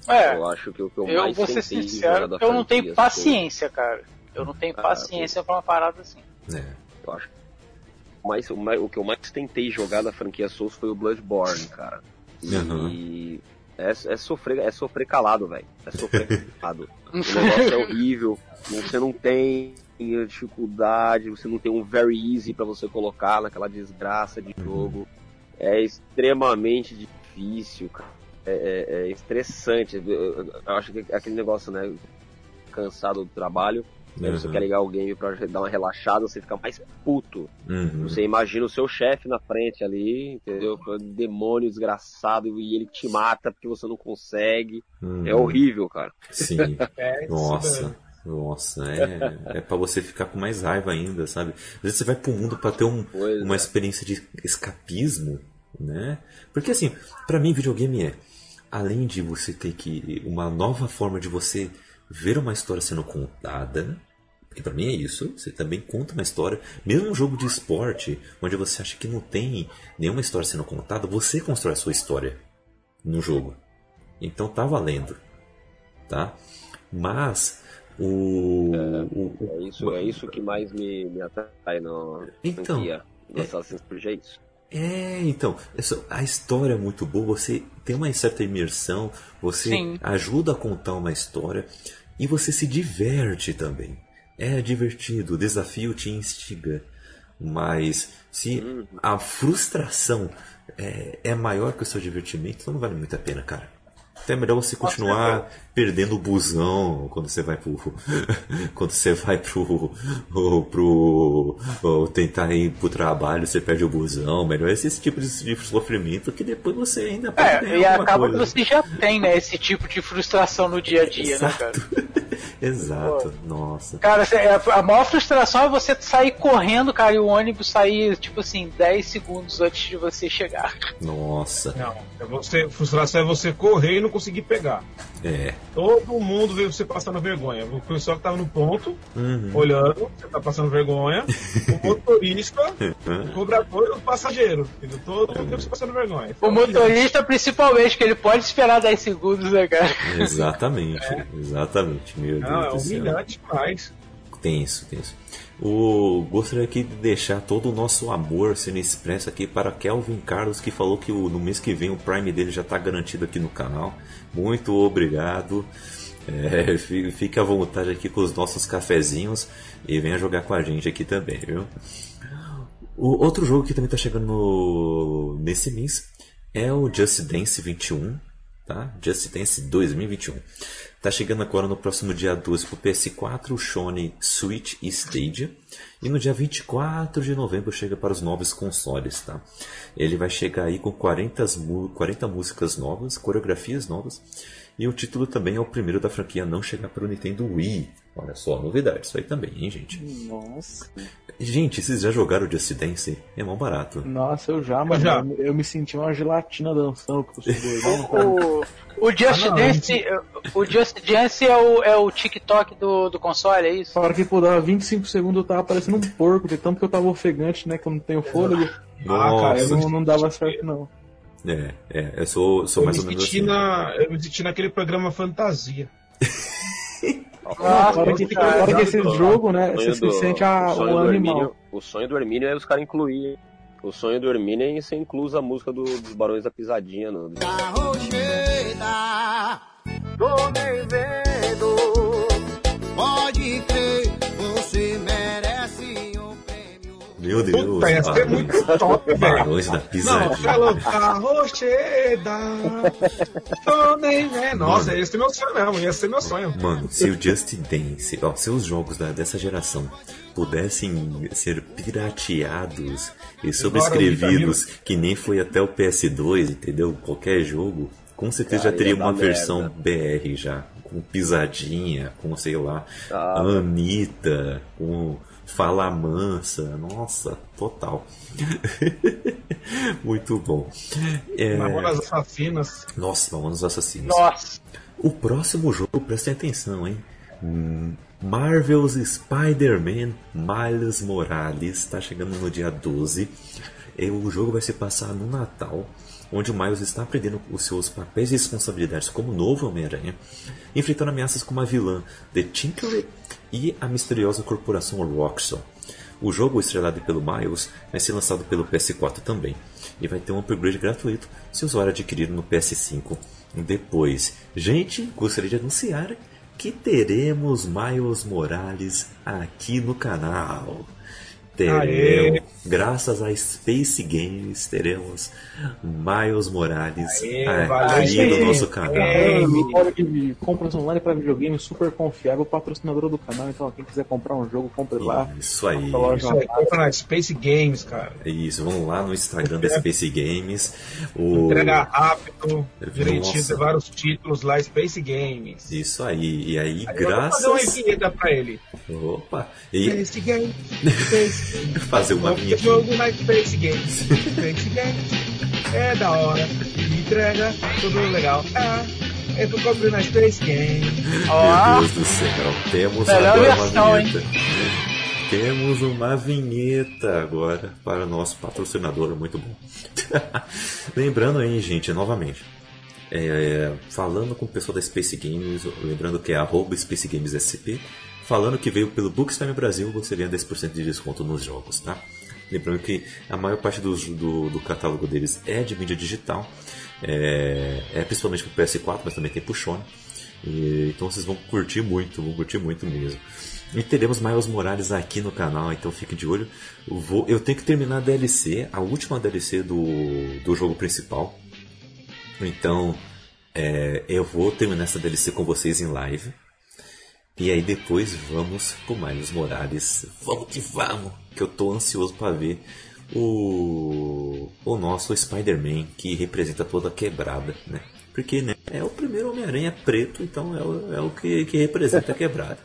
É, Eu acho que o que eu, eu mais vou ser sincero, da eu não tenho paciência, cara. Eu não tenho Ah, paciência pra uma parada assim. É. Eu acho. Mas, o, o que eu mais tentei jogar da franquia Souls foi o Bloodborne, cara. E é, é sofrer, é sofrer calado, velho. É sofrer calado. O negócio é horrível. Você não tem dificuldade, você não tem um very easy pra você colocar naquela desgraça de jogo. É extremamente difícil, cara. É, é- é estressante. Eu, acho que é aquele negócio, né? Cansado do trabalho. Você Uhum. quer ligar o game pra dar uma relaxada, você fica mais puto. Uhum. Você imagina o seu chefe na frente ali, entendeu? Demônio desgraçado e ele te mata porque você não consegue. Uhum. É horrível, cara. Sim. É, isso Nossa. mesmo. Nossa, é, é pra você ficar com mais raiva ainda, sabe? Às vezes você vai pro mundo pra ter um, Pois uma é. experiência de escapismo, né? Porque assim, pra mim videogame é, além de você ter que uma nova forma de você ver uma história sendo contada, que pra mim é isso, você também conta uma história, mesmo um jogo de esporte, onde você acha que não tem nenhuma história sendo contada, você constrói a sua história no jogo. Então tá valendo, tá? Mas o, o- É isso, é isso que mais me, me atrai na Então, franquia do é- Assassin's Creed, é isso. É, então, a história é muito boa, você tem uma certa imersão, você Sim. ajuda a contar uma história e você se diverte também. É divertido, o desafio te instiga. Mas se a frustração é, é maior que o seu divertimento, então não vale muito a pena, cara. Então é melhor você continuar perdendo o busão quando você vai pro. quando você vai pro. pro. pro tentar ir pro trabalho, você perde o busão. Melhor esse tipo de, de sofrimento que depois você ainda pode É, e acaba que coisa. você já tem, né, esse tipo de frustração no dia a dia, né, cara? Exato, nossa. Cara, é, a maior frustração é você sair correndo, cara, e o ônibus sair, tipo assim, 10 segundos antes de você chegar. Nossa. Não, é você, frustração é você correr e não conseguir pegar. É. Todo mundo vê você passando vergonha. O pessoal que tava no ponto, Uhum. olhando, você tá passando vergonha. O motorista, o cobrador e o passageiro. Entendeu? Todo mundo vê você passando vergonha. O motorista, principalmente, que ele pode esperar 10 segundos, né, cara? Exatamente, exatamente. Meu Não, é Deus céu. humilhante demais. Tenso, tenso. O, gostaria aqui de deixar todo o nosso amor sendo expresso aqui para Kelvin Carlos, que falou que o- no mês que vem o Prime dele já está garantido aqui no canal. Muito obrigado. É, fi- fique à vontade aqui com os nossos cafezinhos e venha jogar com a gente aqui também, viu? O outro jogo que também está chegando no- nesse mês é o Just Dance 21, tá? Just Dance 2021. Tá chegando agora no próximo dia 12 pro PS4, Sony, Switch e Stadia. E no dia 24 de novembro chega para os novos consoles, tá? Ele vai chegar aí com 40, mu- 40 músicas novas, coreografias novas. E o título também é o primeiro da franquia não chegar para o Nintendo Wii. Olha só, novidade isso aí também, hein, gente? Nossa. Gente, vocês já jogaram Just Dance? É mó barato. Nossa, eu já, mas já. Eu, eu me senti uma gelatina dançando com o gordão, cara. O, o Just Ah, não, Dance, o Just Dance é o, é o TikTok do, do console, é isso? Fora que, pô, dava 25 segundos eu tava parecendo um porco, de tanto que eu tava ofegante, né, que eu não tenho fôlego. Ah, cara, eu Não, não dava certo, não. É, é, eu sou, sou Eu mais ou menos assim. na, eu me senti naquele programa Fantasia. Fora que, cara. fora que esse jogo, né, O você sonho se sente a, o animal. Hermínio- o sonho do Hermínio é os caras incluírem O sonho do Hermínio é ser inclusa a música do- dos Barões da Pisadinha. No, Rocheda, tô me vendo. Pode crer, Meu Deus. Puta, ia ser muito top, velho. Barões da Não, pisadinha. falou Rocheda. Vendo. Nossa, ia ser meu sonho mesmo, ia ser meu sonho. Mano, se o Just Dance, ó, se os jogos da- dessa geração pudessem ser pirateados e sobrescrevidos que nem foi até o PS2, entendeu? Qualquer jogo, com certeza Cara, já teria uma versão merda. BR já, com pisadinha, com sei lá, Ah. Anitta, com Fala Mansa, nossa, total. Muito bom. É, Mamonas Assassinas. nossa, Mamonas Assassinos. Nossa. O próximo jogo, prestem atenção, hein? Hum, Marvel's Spider-Man Miles Morales está chegando no dia 12. E o jogo vai se passar no Natal, onde o Miles está aprendendo os seus papéis e responsabilidades como novo Homem-Aranha, enfrentando ameaças como a vilã The Tinkerer e a misteriosa corporação Roxxon. O jogo, estrelado pelo Miles, vai ser lançado pelo PS4 também, e vai ter um upgrade gratuito se o usuário adquirir no PS5 depois. Gente, gostaria de anunciar que teremos Miles Morales aqui no canal. Teremos, graças a Space Games, teremos Miles Morales Aê, valeu, no nosso canal. É. De compras online para videogame super confiável, patrocinadora do canal. Então, quem quiser comprar um jogo, compre lá. Isso aí. Isso aí, compra na Space Games, cara. É Isso, vamos lá no Instagram da Space Games. O... Entrega rápido, direitinho, tem vários títulos lá, Space Games. Isso aí, e aí, Aí eu vou fazer uma graças. vinheta pra ele. Opa! E Space Games, Space fazer uma vinheta. jogo na Space Games. Space Games é da hora. Entrega, tudo legal. Ah, eu tô comprando na Space Games. Meu Deus do céu, temos Melhor agora versão, uma vinheta. Temos uma vinheta agora para o nosso patrocinador, muito bom. Lembrando aí, gente, novamente, é, falando com o pessoal da Space Games, lembrando que é arroba Space Games SP, falando que veio pelo Bookstime Brasil, você ganha 10% de desconto nos jogos, tá? Lembrando que a maior parte dos- do, do catálogo deles é de mídia digital, é, é principalmente pro PS4, mas também tem pro Sony. E, então vocês vão curtir muito, vão curtir muito mesmo. E teremos Miles Morales aqui no canal, então fique de olho. Eu, vou, eu tenho que terminar a DLC, a última DLC do, do jogo principal. Então é, eu vou terminar essa DLC com vocês em live. E aí depois vamos pro Miles Morales. Vamos que vamos! Que eu tô ansioso para ver o, o nosso Spider-Man que representa toda a quebrada, né? Porque né, é o primeiro Homem-Aranha preto, então é o, é o que, que representa a quebrada.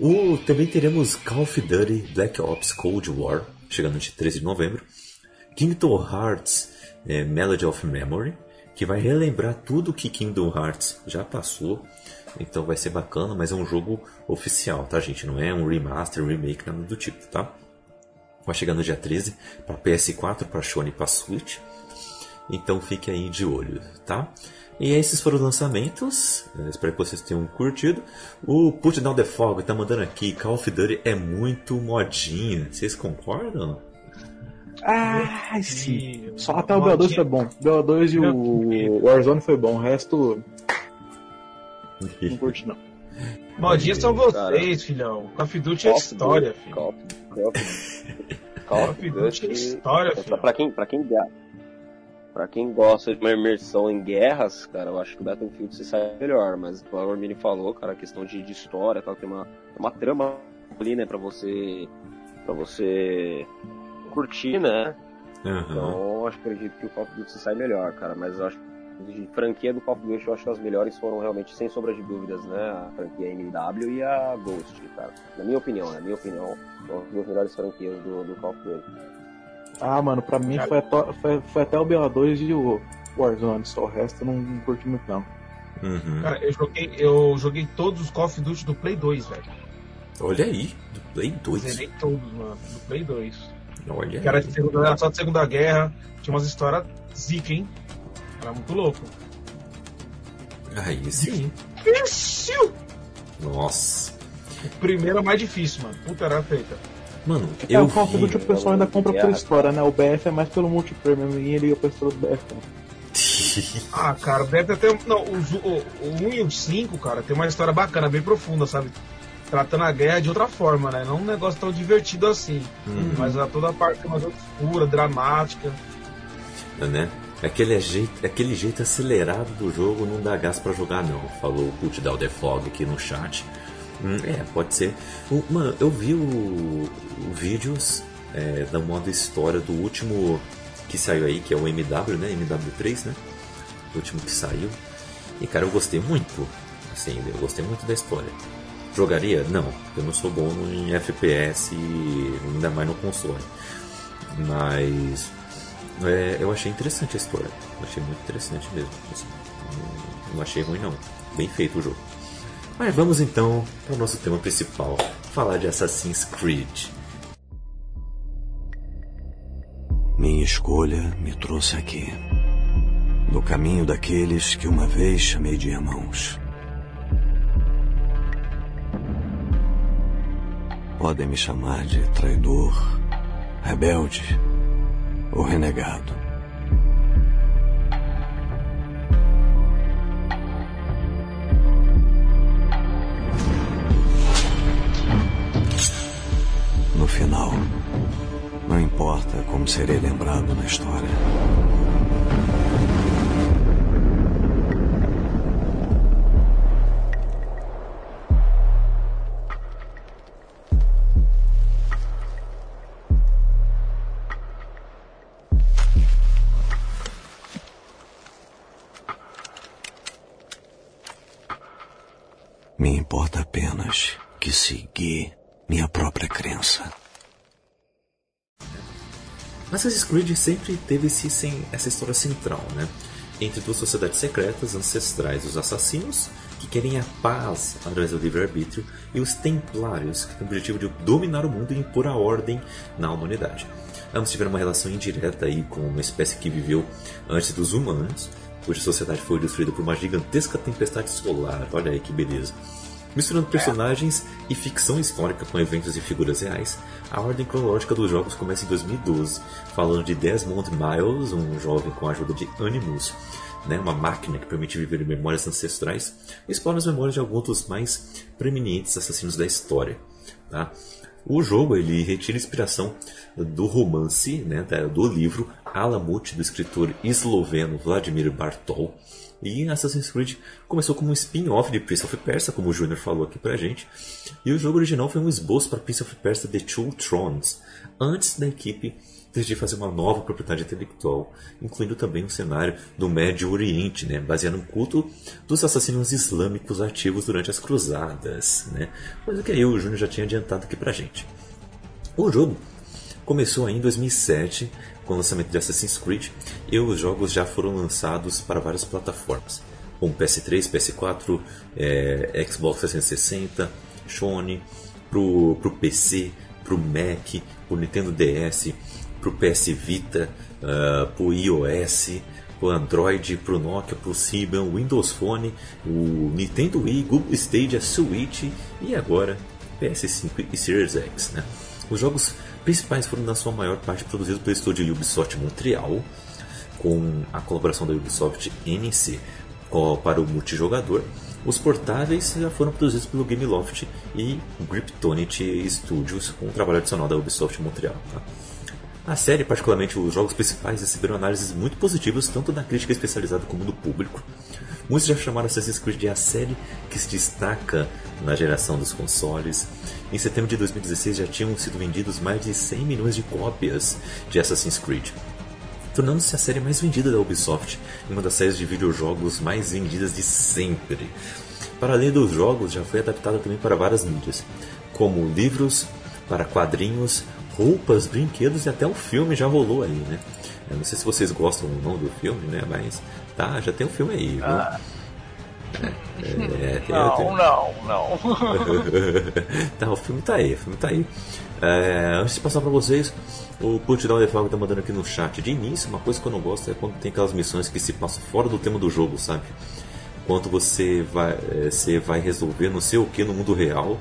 O, também teremos Call of Duty Black Ops Cold War, chegando no dia 13 de novembro. Kingdom Hearts é, Melody of Memory, que vai relembrar tudo que Kingdom Hearts já passou. Então vai ser bacana, mas é um jogo oficial, tá, gente? Não é um remaster, remake, nada do tipo, tá? Vai chegar no dia 13 para PS4, para Sony e para Switch. Então fique aí de olho, tá? E esses foram os lançamentos. Eu espero que vocês tenham curtido. O Put Down the Fog tá mandando aqui. Call of Duty é muito modinha. Vocês concordam? Ah, sim. Só até o BO2 foi bom. BO2 e o Warzone foi bom. O resto, não curti não. Modinhas são Cara. vocês, filhão. Call of Duty é história, filho. Call of- Duty é história, pra, filho. pra quem, pra quem pra quem gosta de uma imersão em guerras, cara, eu acho que o Battlefield se sai melhor, mas como o Armini falou, cara, a questão de, de história, tal, tem uma, uma trama ali, né, pra você para você curtir, né? Aham. Então, eu acredito que o Call of Duty se sai melhor, cara, mas eu acho que de franquia do Call of Duty, eu acho que as melhores foram realmente, sem sombra de dúvidas, né? A franquia MW e a Ghost, cara. Na minha opinião, na minha opinião, são as duas melhores franquias do, do Call of Duty. Ah, mano, pra mim foi, até- foi, foi até o BO2 e o Warzone, só o resto eu não, não curti muito não. Uhum. Cara, eu joguei, eu joguei todos os Call of Duty do Play 2, velho. Olha aí, do Play 2. Zerei todos, mano, do Play 2. Olha Que era, aí. de segunda, era só de Segunda Guerra, tinha umas histórias zica, hein? Era muito louco. Aí sim. Difícil! Nossa. O primeiro é o mais difícil, mano. Puta, era feita. Mano, É, eu o Call of vi... Duty o pessoal ainda compra por história, né? O BF é mais pelo multiplayer mesmo, ninguém liga pra história do BF. Não. Ah, cara, deve até. Não, os- o, o 1 e o 5, cara, tem uma história bacana, bem profunda, sabe? Tratando a guerra de outra forma, né? Não um negócio tão divertido assim. Mas a toda a parte mais obscura, dramática. né? Aquele jeito, aquele jeito acelerado do jogo não dá gás pra jogar não, falou o Put Down the Fog aqui no chat. Hum, é, pode ser. Mano, eu vi o, o vídeos é, da modo história do último que saiu aí, que é o MW, né? MW3, né? O último que saiu. E cara, eu gostei muito. Assim, eu gostei muito da história. Jogaria? Não, eu não sou bom em FPS ainda mais no console. Mas é, eu achei interessante a história. Eu achei muito interessante mesmo. assim. Não- não achei ruim não. Bem feito o jogo. Mas vamos então para o nosso tema principal, falar de Assassin's Creed. Minha escolha me trouxe aqui. No caminho daqueles que uma vez chamei de irmãos. Podem me chamar de traidor, rebelde ou renegado. No final, não importa como serei lembrado na história. Creed sempre teve esse, sem, essa história central, né? Entre duas sociedades secretas ancestrais, os assassinos, que querem a paz através do livre-arbítrio, e os templários, que têm o objetivo de dominar o mundo e impor a ordem na humanidade. Ambos tiveram uma relação indireta aí com uma espécie que viveu antes dos humanos, cuja sociedade foi destruída por uma gigantesca tempestade solar. Olha aí que beleza. Misturando personagens e ficção histórica com eventos e figuras reais, a ordem cronológica dos jogos começa em 2012, falando de Desmond Miles, um jovem com a ajuda de Animus, né, uma máquina que permite viver memórias ancestrais, explora as memórias de alguns dos mais preeminentes assassinos da história. Tá? O jogo ele retira inspiração do romance, né, do livro Alamut, do escritor esloveno Vladimir Bartol. E Assassin's Creed começou como um spin-off de Prince of Persia, como o Júnior falou aqui pra gente. E o jogo original foi um esboço para Prince of Persia The Two Thrones, antes da equipe decidir fazer uma nova propriedade intelectual, incluindo também um cenário do Médio Oriente, né, baseado no culto dos assassinos islâmicos ativos durante as cruzadas. Né, coisa que aí o Júnior já tinha adiantado aqui pra gente. O jogo começou aí em 2007 com o lançamento de Assassin's Creed e os jogos já foram lançados para várias plataformas, como PS3, PS4, eh, Xbox 360, Sony, pro, pro PC, pro Mac, pro Nintendo DS, pro PS Vita, ah, pro iOS, pro Android, pro Nokia, pro Symbian, Windows Phone, o Nintendo Wii, Google Stadia, Switch e agora PS5 e Series X. Né? Os jogos principais foram na sua maior parte produzidos pelo estúdio Ubisoft Montreal, com a colaboração da Ubisoft NC para o multijogador. Os portáveis já foram produzidos pelo Gameloft e Griptonite Studios, com o trabalho adicional da Ubisoft Montreal. tá? A série, particularmente os jogos principais, receberam análises muito positivas tanto da crítica especializada como do público. Muitos já chamaram Assassin's Creed de a série que se destaca na geração dos consoles. Em setembro de 2016 já tinham sido vendidos mais de 100 milhões de cópias de Assassin's Creed, tornando-se a série mais vendida da Ubisoft e uma das séries de videojogos mais vendidas de sempre. Para além dos jogos, já foi adaptada também para várias mídias, como livros, para quadrinhos, roupas, brinquedos e até um filme já rolou aí, né? Eu não sei se vocês gostam ou não do filme, né? Mas tá, já tem um filme aí, viu? Ah. É, tem- Não, não, não. tá, o filme tá aí, o filme tá aí. É, antes de passar pra vocês, o Put Down the Fog tá mandando aqui no chat. De início, uma coisa que eu não gosto é quando tem aquelas missões que se passam fora do tema do jogo, sabe? Quanto você vai, é, você vai resolver não sei o que no mundo real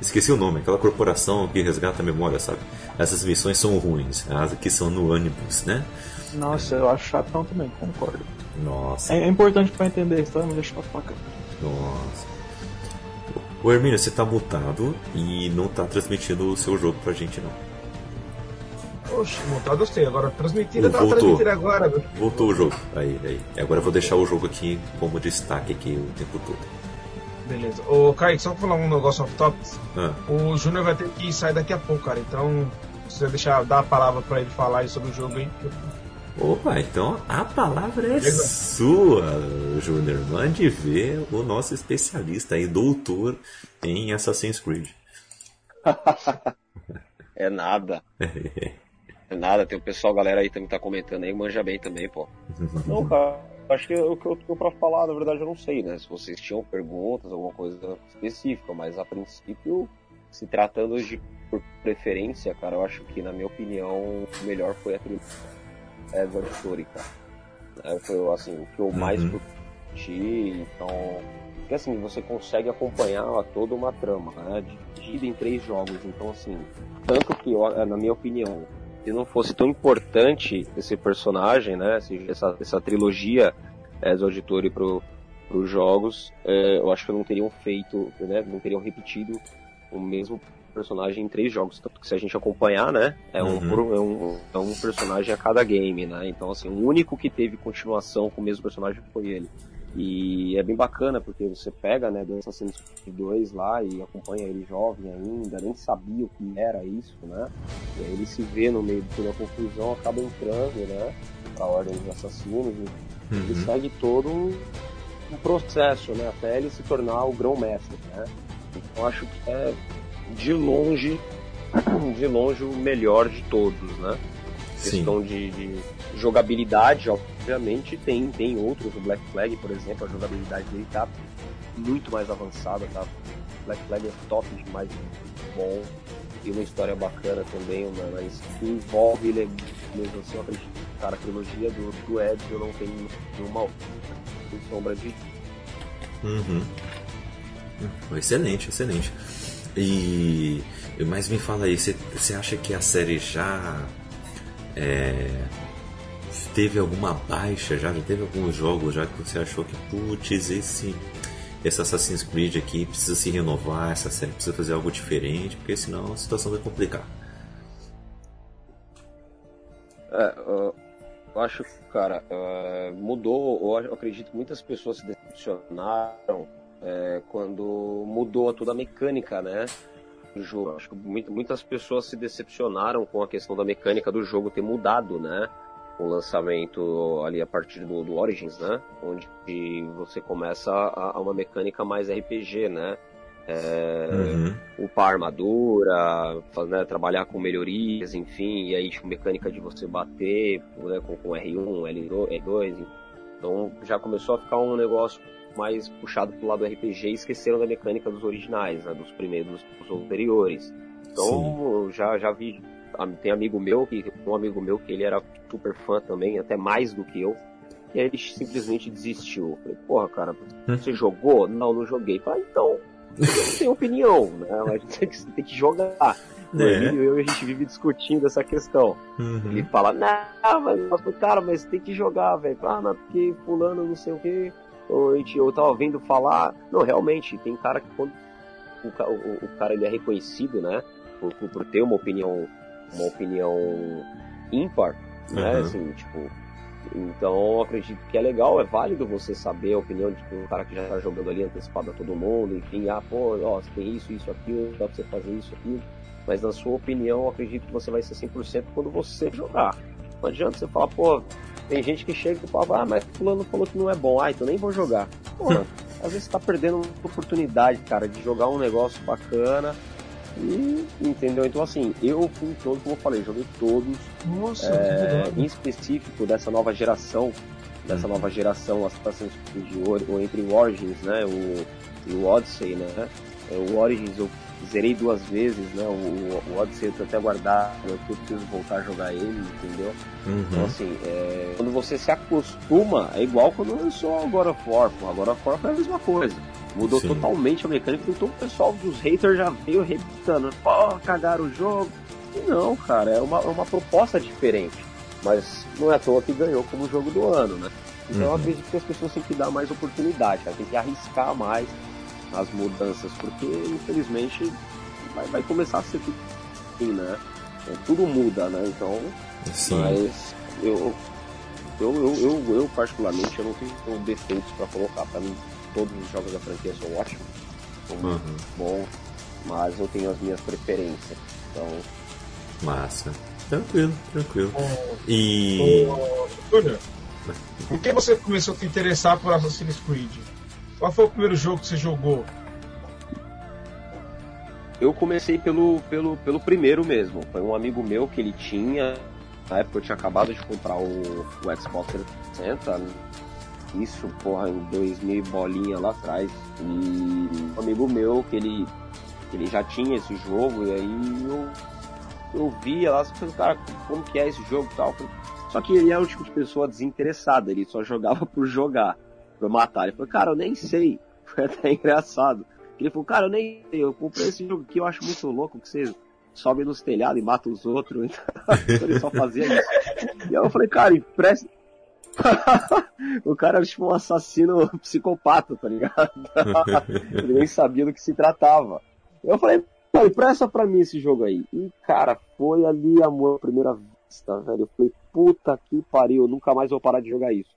Esqueci o nome, aquela corporação que resgata a memória, sabe? Essas missões são ruins, as que são no ônibus, né? Nossa, eu acho chatão também, concordo. Nossa. É, é importante pra entender a história, mas é chato pra caramba. Nossa. Ô Hermínio, você tá mutado e não tá transmitindo o seu jogo pra gente não. Oxe, montado eu sei, agora transmitindo, tava Voltou. transmitindo agora. meu. Voltou o jogo. Aí, aí. Agora eu vou deixar o jogo aqui como destaque aqui o tempo todo. Beleza. Ô, Kaique, só pra falar um negócio off top. Ah, O Júnior vai ter que sair daqui a pouco, cara. Então, se você deixar, dar a palavra pra ele falar aí sobre o jogo aí. Opa, então a palavra é sua, Júnior. Mande ver o nosso especialista aí, doutor em Assassin's Creed. É nada. É nada. Tem o pessoal, galera aí também tá comentando aí, manja bem também, pô. Não, cara, acho que o que eu tenho pra falar, na verdade, eu não sei, né? Se vocês tinham perguntas, alguma coisa específica, mas a princípio, se tratando de por preferência, cara, eu acho que, na minha opinião, o melhor foi a trilogia Cara. É, foi, assim, o que eu mais Uhum. curti, então... Porque, assim, você consegue acompanhar toda uma trama, né? Dividida em três jogos, então, assim... Tanto que, na minha opinião, se não fosse tão importante esse personagem, né? Essa, essa trilogia é, do Auditori pro, pros jogos, é, eu acho que não teriam feito, né? Não teriam repetido o mesmo personagem em três jogos. Tanto que se a gente acompanhar, né? É um, Uhum. é um, é um personagem a cada game, né? Então, assim, o único que teve continuação com o mesmo personagem foi ele. E é bem bacana, porque você pega, né, do Assassin's Creed 2 lá e acompanha ele jovem ainda, nem sabia o que era isso, né? E aí ele se vê no meio de toda a confusão, acaba entrando, né, pra Ordem dos Assassinos, e ele Uhum. segue todo um, um processo, né, até ele se tornar o grão-mestre, né? Então acho que é, de longe, de longe o melhor de todos, né? Sim. questão de, de jogabilidade, obviamente, tem, tem outros, o Black Flag, por exemplo, a jogabilidade dele tá muito mais avançada, tá? O Black Flag é top demais, bom, e uma história bacana também, uma- mas que envolve ele mesmo assim, eu acredito, que, cara, a trilogia do, do Ezio não tem nenhuma outra, sem sombra de Uhum. Hum, Excelente, excelente. E. Mas me fala aí, você acha que a série já. é, teve alguma baixa já? Teve alguns jogos já que você achou que, putz, esse. Esse Assassin's Creed aqui precisa se renovar, essa série precisa fazer algo diferente, porque senão a situação vai complicar. É, eu acho cara, uh, mudou. Eu acredito que muitas pessoas se decepcionaram é, quando mudou toda a mecânica, né? Do jogo. Acho que muitas pessoas se decepcionaram com a questão da mecânica do jogo ter mudado, né? O lançamento ali a partir do, do Origins, né? Onde você começa a, a uma mecânica mais RPG, né? É, Uhum. upar armadura, faz- né, trabalhar com melhorias, enfim, e aí tipo, mecânica de você bater né, com, com R1, L2, R2. Então já começou a ficar um negócio mais puxado pro lado do RPG e esqueceram da mecânica dos originais, né, dos primeiros, dos anteriores. Então eu já, já vi, tem amigo meu, que um amigo meu que ele era super fã também, até mais do que eu, e aí ele simplesmente desistiu. Eu Falei, porra, cara, você jogou? Não, não joguei. Falei, ah, então, eu não tenho opinião, né? A gente tem que, tem que jogar. É. Emílio e eu, a gente vive discutindo essa questão. Uhum. Ele fala, não, mas, cara, mas tem que jogar, velho. Ah, mas porque fulano não sei o que. Ou a gente, eu tava vendo falar. Não, realmente, tem cara que quando o, o- o cara ele é reconhecido, né? Por, por, ter uma opinião, uma opinião ímpar, né? Uhum. Assim, tipo. Então eu acredito que é legal, é válido você saber a opinião de um cara que já tá jogando ali antecipado a todo mundo, enfim, ah, pô, ó, você tem isso, isso, aquilo, dá pra você fazer isso, aquilo. Mas na sua opinião, eu acredito que você vai ser 100% quando você jogar. Não adianta você falar, pô, tem gente que chega e fala, ah, mas fulano falou que não é bom, ah, então nem vou jogar. Porra, às vezes você tá perdendo uma oportunidade, cara, de jogar um negócio bacana. E, entendeu? Então, assim, eu fui em todos, como eu falei, joguei todos. Nossa, É, em específico dessa nova geração, dessa nova geração, Assassin's Creed Or- ou entre o Origins, né, o, e o Odyssey, né, É, o Origins eu zerei duas vezes, né? O, o Odyssey eu tô até guardado, eu preciso voltar a jogar ele, entendeu? Uhum. Então assim, é, quando você se acostuma, é igual quando lançou o God of War, pô, agora of War foi a mesma coisa. Mudou Sim. totalmente a mecânica, então o pessoal dos haters já veio repitando, pô, cagaram o jogo. E não, cara, é uma, é uma proposta diferente. Mas não é à toa que ganhou como jogo do ano, né? Então eu Uhum. acredito que as pessoas têm que dar mais oportunidade, cara, tem que arriscar mais as mudanças, porque infelizmente vai, vai começar a ser tudo assim, né? É, Tudo muda, né? Então, Sim. mas eu, eu, eu, eu, eu, particularmente eu não tenho defeitos pra colocar. Pra mim, todos os jogos da franquia são ótimos, são Uhum. bons, mas eu tenho as minhas preferências. Então, Massa. Tranquilo, tranquilo. E. Ô, Júnior, por que você começou a se interessar por Assassin's Creed? Qual foi o primeiro jogo que você jogou? Eu comecei pelo, pelo, pelo primeiro mesmo. Foi um amigo meu que ele tinha. Na época eu tinha acabado de comprar o, o Xbox 360. né? Isso, porra, em 2000 e bolinha lá atrás. E um amigo meu que ele, que ele já tinha esse jogo. E aí eu, eu via lá, falei, cara, como que é esse jogo e tal. Só que ele era o tipo de pessoa desinteressada. Ele só jogava por jogar, por matar. Ele falou, cara, eu nem sei. Foi até engraçado. Ele falou, cara, eu nem sei, eu comprei esse jogo aqui, eu acho muito louco que você sobe nos telhados e mata os outros. Então, ele só fazia isso. E eu falei, cara, empresta. o cara era tipo um assassino psicopata, tá ligado? ele nem sabia do que se tratava. Eu falei, cara, empresta pra mim esse jogo aí. E, cara, foi ali amor à primeira vista, velho. Eu falei, puta que pariu, eu nunca mais vou parar de jogar isso.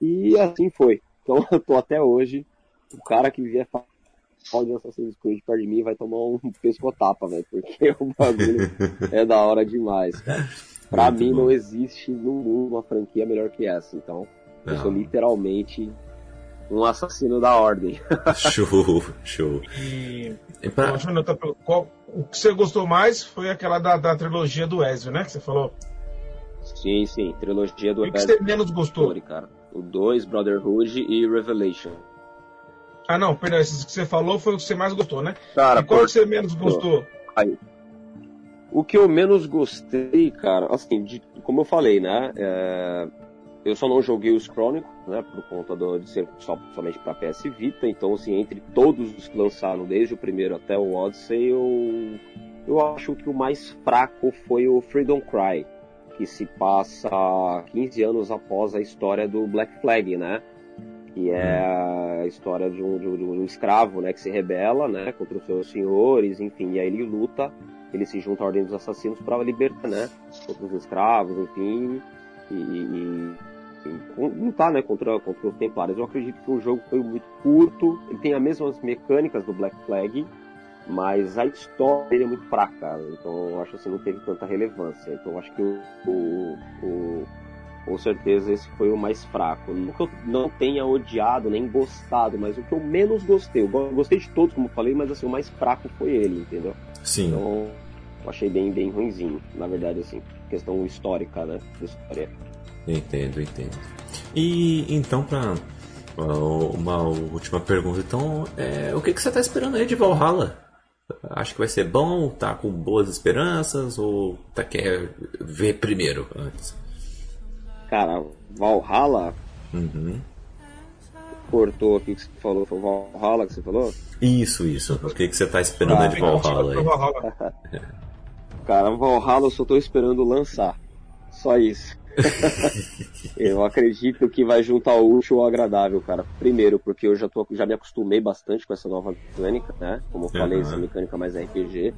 E assim foi. Então eu tô até hoje. O cara que vier falar de Assassin's Creed perto de mim vai tomar um pescotapa, velho. Porque o bagulho é da hora demais, cara. Pra Muito mim bom. não existe no mundo uma franquia melhor que essa. Então, eu Não. sou literalmente um assassino da ordem. Show, show. E, E pra- Ô, Júnior, tá qual- o que você gostou mais foi aquela da, da trilogia do Ezio, né? Que você falou. sim, sim. Trilogia do E o que você menos gostou? Story, cara. O 2, Brotherhood e Revelation. Ah, não, perdão, esses que você falou foi o que você mais gostou, né? Cara, e qual por- que você menos gostou? Aí. O que eu menos gostei, cara, assim, de- como eu falei, né? é, eu só não joguei os Chronicles, né? Por conta do- de ser só, somente pra PS Vita. Então, assim, entre todos os que lançaram, desde o primeiro até o Odyssey, eu, eu acho que o mais fraco foi o Freedom Cry, que se passa 15 anos após a história do Black Flag, né? que é a história de um, de um- de um escravo, né, que se rebela, né, contra os seus senhores, enfim, e aí ele luta, ele se junta à Ordem dos Assassinos para libertar, né, contra os escravos, enfim, e, e- e com- lutar, né, contra, contra os Templários. Eu acredito que o jogo foi muito curto, ele tem as mesmas mecânicas do Black Flag, mas a história dele é muito fraca, então eu acho assim, não teve tanta relevância. Então eu acho que o, o, o com certeza esse foi o mais fraco. Não que eu não tenha odiado nem gostado, mas o que eu menos gostei. Eu go- gostei de todos, como eu falei, mas assim, o mais fraco foi ele, entendeu? Sim. Então, eu achei bem, bem ruinzinho, na verdade, assim, questão histórica, né? História. Entendo, entendo. E então, pra uma última pergunta, então, é, o que, que você tá esperando aí de Valhalla? Acho que vai ser bom? Tá com boas esperanças? Ou tá quer ver primeiro antes? Cara, Valhalla Uhum. cortou aqui que você falou, foi o Valhalla que você falou? Isso, isso. O que, que você tá esperando aí de Valhalla aí? Cara, Valhalla eu só tô esperando lançar. Só isso. eu acredito que vai juntar o útil ao agradável, cara. Primeiro, porque eu já, tô, já me acostumei bastante com essa nova mecânica, né? Como eu falei, Uhum. essa mecânica mais RPG.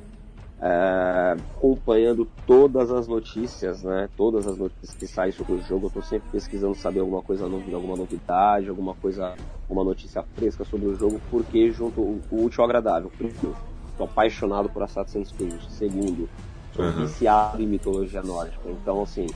É, acompanhando todas as notícias, né? Todas as notícias que saem sobre o jogo, eu tô sempre pesquisando saber alguma coisa nova, alguma novidade, alguma coisa, uma notícia fresca sobre o jogo, porque junto o, o útil ao agradável. Primeiro, tô apaixonado por Assassin's Creed. Segundo, sou Uhum. viciado em mitologia nórdica. Então, assim,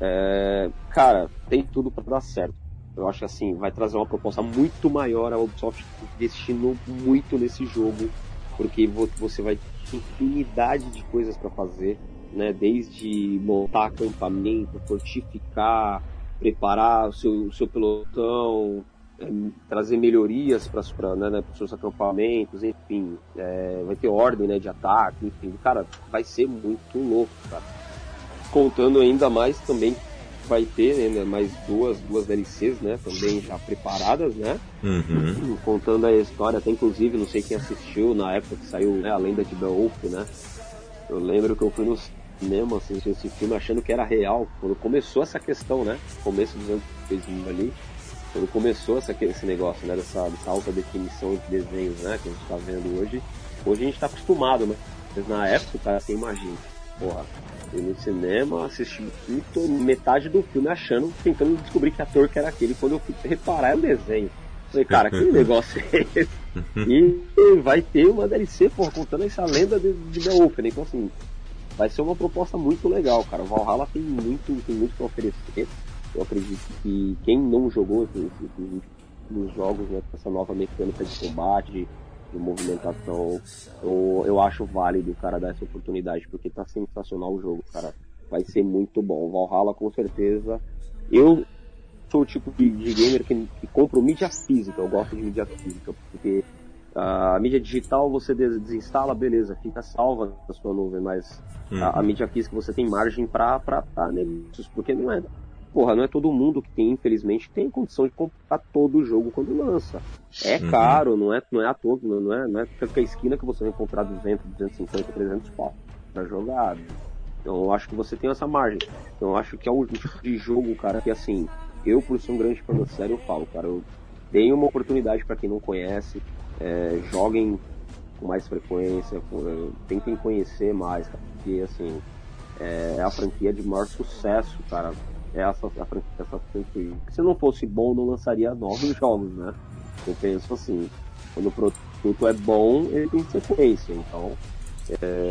é, cara, tem tudo para dar certo. Eu acho que assim, vai trazer uma proposta muito maior a Ubisoft investindo muito nesse jogo, porque vo- você vai ter infinidade de coisas para fazer, né? Desde montar acampamento, fortificar, preparar o seu, o seu pelotão, é, trazer melhorias para né, né, os seus acampamentos, enfim, é, vai ter ordem né, de ataque, enfim, cara, vai ser muito louco, cara. Contando ainda mais também vai ter né, mais duas, duas DLCs, né, também já preparadas, né, Uhum. contando a história, até inclusive, não sei quem assistiu na época que saiu né, a lenda de Beowulf, né, eu lembro que eu fui no cinema assistir esse filme achando que era real, quando começou essa questão, né, começo dos anos 2000 ali, quando começou essa, esse negócio, né, dessa, dessa alta definição de desenhos, né, que a gente tá vendo hoje, hoje a gente tá acostumado, né, mas na época, cara, você imagina, porra, fui no cinema, assisti o filme, tô metade do filme achando, tentando descobrir que ator que era aquele, quando eu fui reparar é um desenho. Falei, cara, que negócio é esse? E vai ter uma DLC, porra, contando essa lenda de, de Beowulf, né? Então, assim, vai ser uma proposta muito legal, cara. O Valhalla tem muito, tem muito pra oferecer. Eu acredito que quem não jogou nos jogos, né, com essa nova mecânica de combate, de, movimentação, eu, eu acho válido, cara, dar essa oportunidade, porque tá sensacional o jogo, cara. Vai ser muito bom. O Valhalla, com certeza. Eu sou o tipo de, de gamer que, que compro mídia física, eu gosto de mídia física, porque a mídia digital você des- desinstala, beleza, fica salva na sua nuvem, mas a, a mídia física você tem margem pra negócios, porque não é. Porra, não é todo mundo que tem, infelizmente, tem condição de comprar todo o jogo quando lança. É Uhum. caro, não é, não é à toa, não é, não é qualquer esquina que você vai encontrar 200, 250, 300 pau pra jogar. Então eu acho que você tem essa margem. Então eu acho que é um tipo de jogo, cara, que assim, eu por ser um grande fã da série, eu falo, cara, eu tenho uma oportunidade pra quem não conhece, é, joguem com mais frequência, é, tentem conhecer mais, cara, porque assim, é a franquia de maior sucesso, cara. É essa, essa franquia. Se não fosse bom, não lançaria novos jogos, né? Eu penso assim, quando o produto é bom, ele tem sequência, então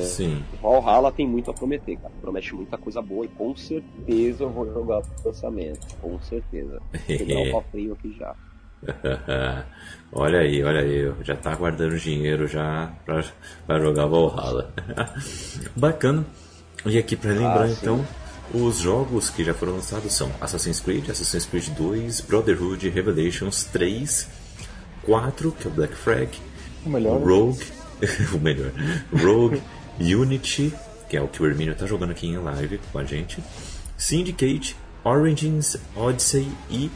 Sim. Valhalla tem muito a prometer, cara. Promete muita coisa boa e com certeza eu vou jogar pro lançamento. Com certeza. Vou pegar o pau frio aqui já. olha aí, olha aí, já tá guardando dinheiro já pra, pra jogar Valhalla. Bacana. E aqui pra lembrar Ah, então, os jogos que já foram lançados são Assassin's Creed, Assassin's Creed 2, Brotherhood, Revelations 3, 4, que é o Black Flag, O melhor. Rogue, o melhor, Rogue, Unity, que é o que o Hermínio tá jogando aqui em live com a gente, Syndicate, Origins, Odyssey e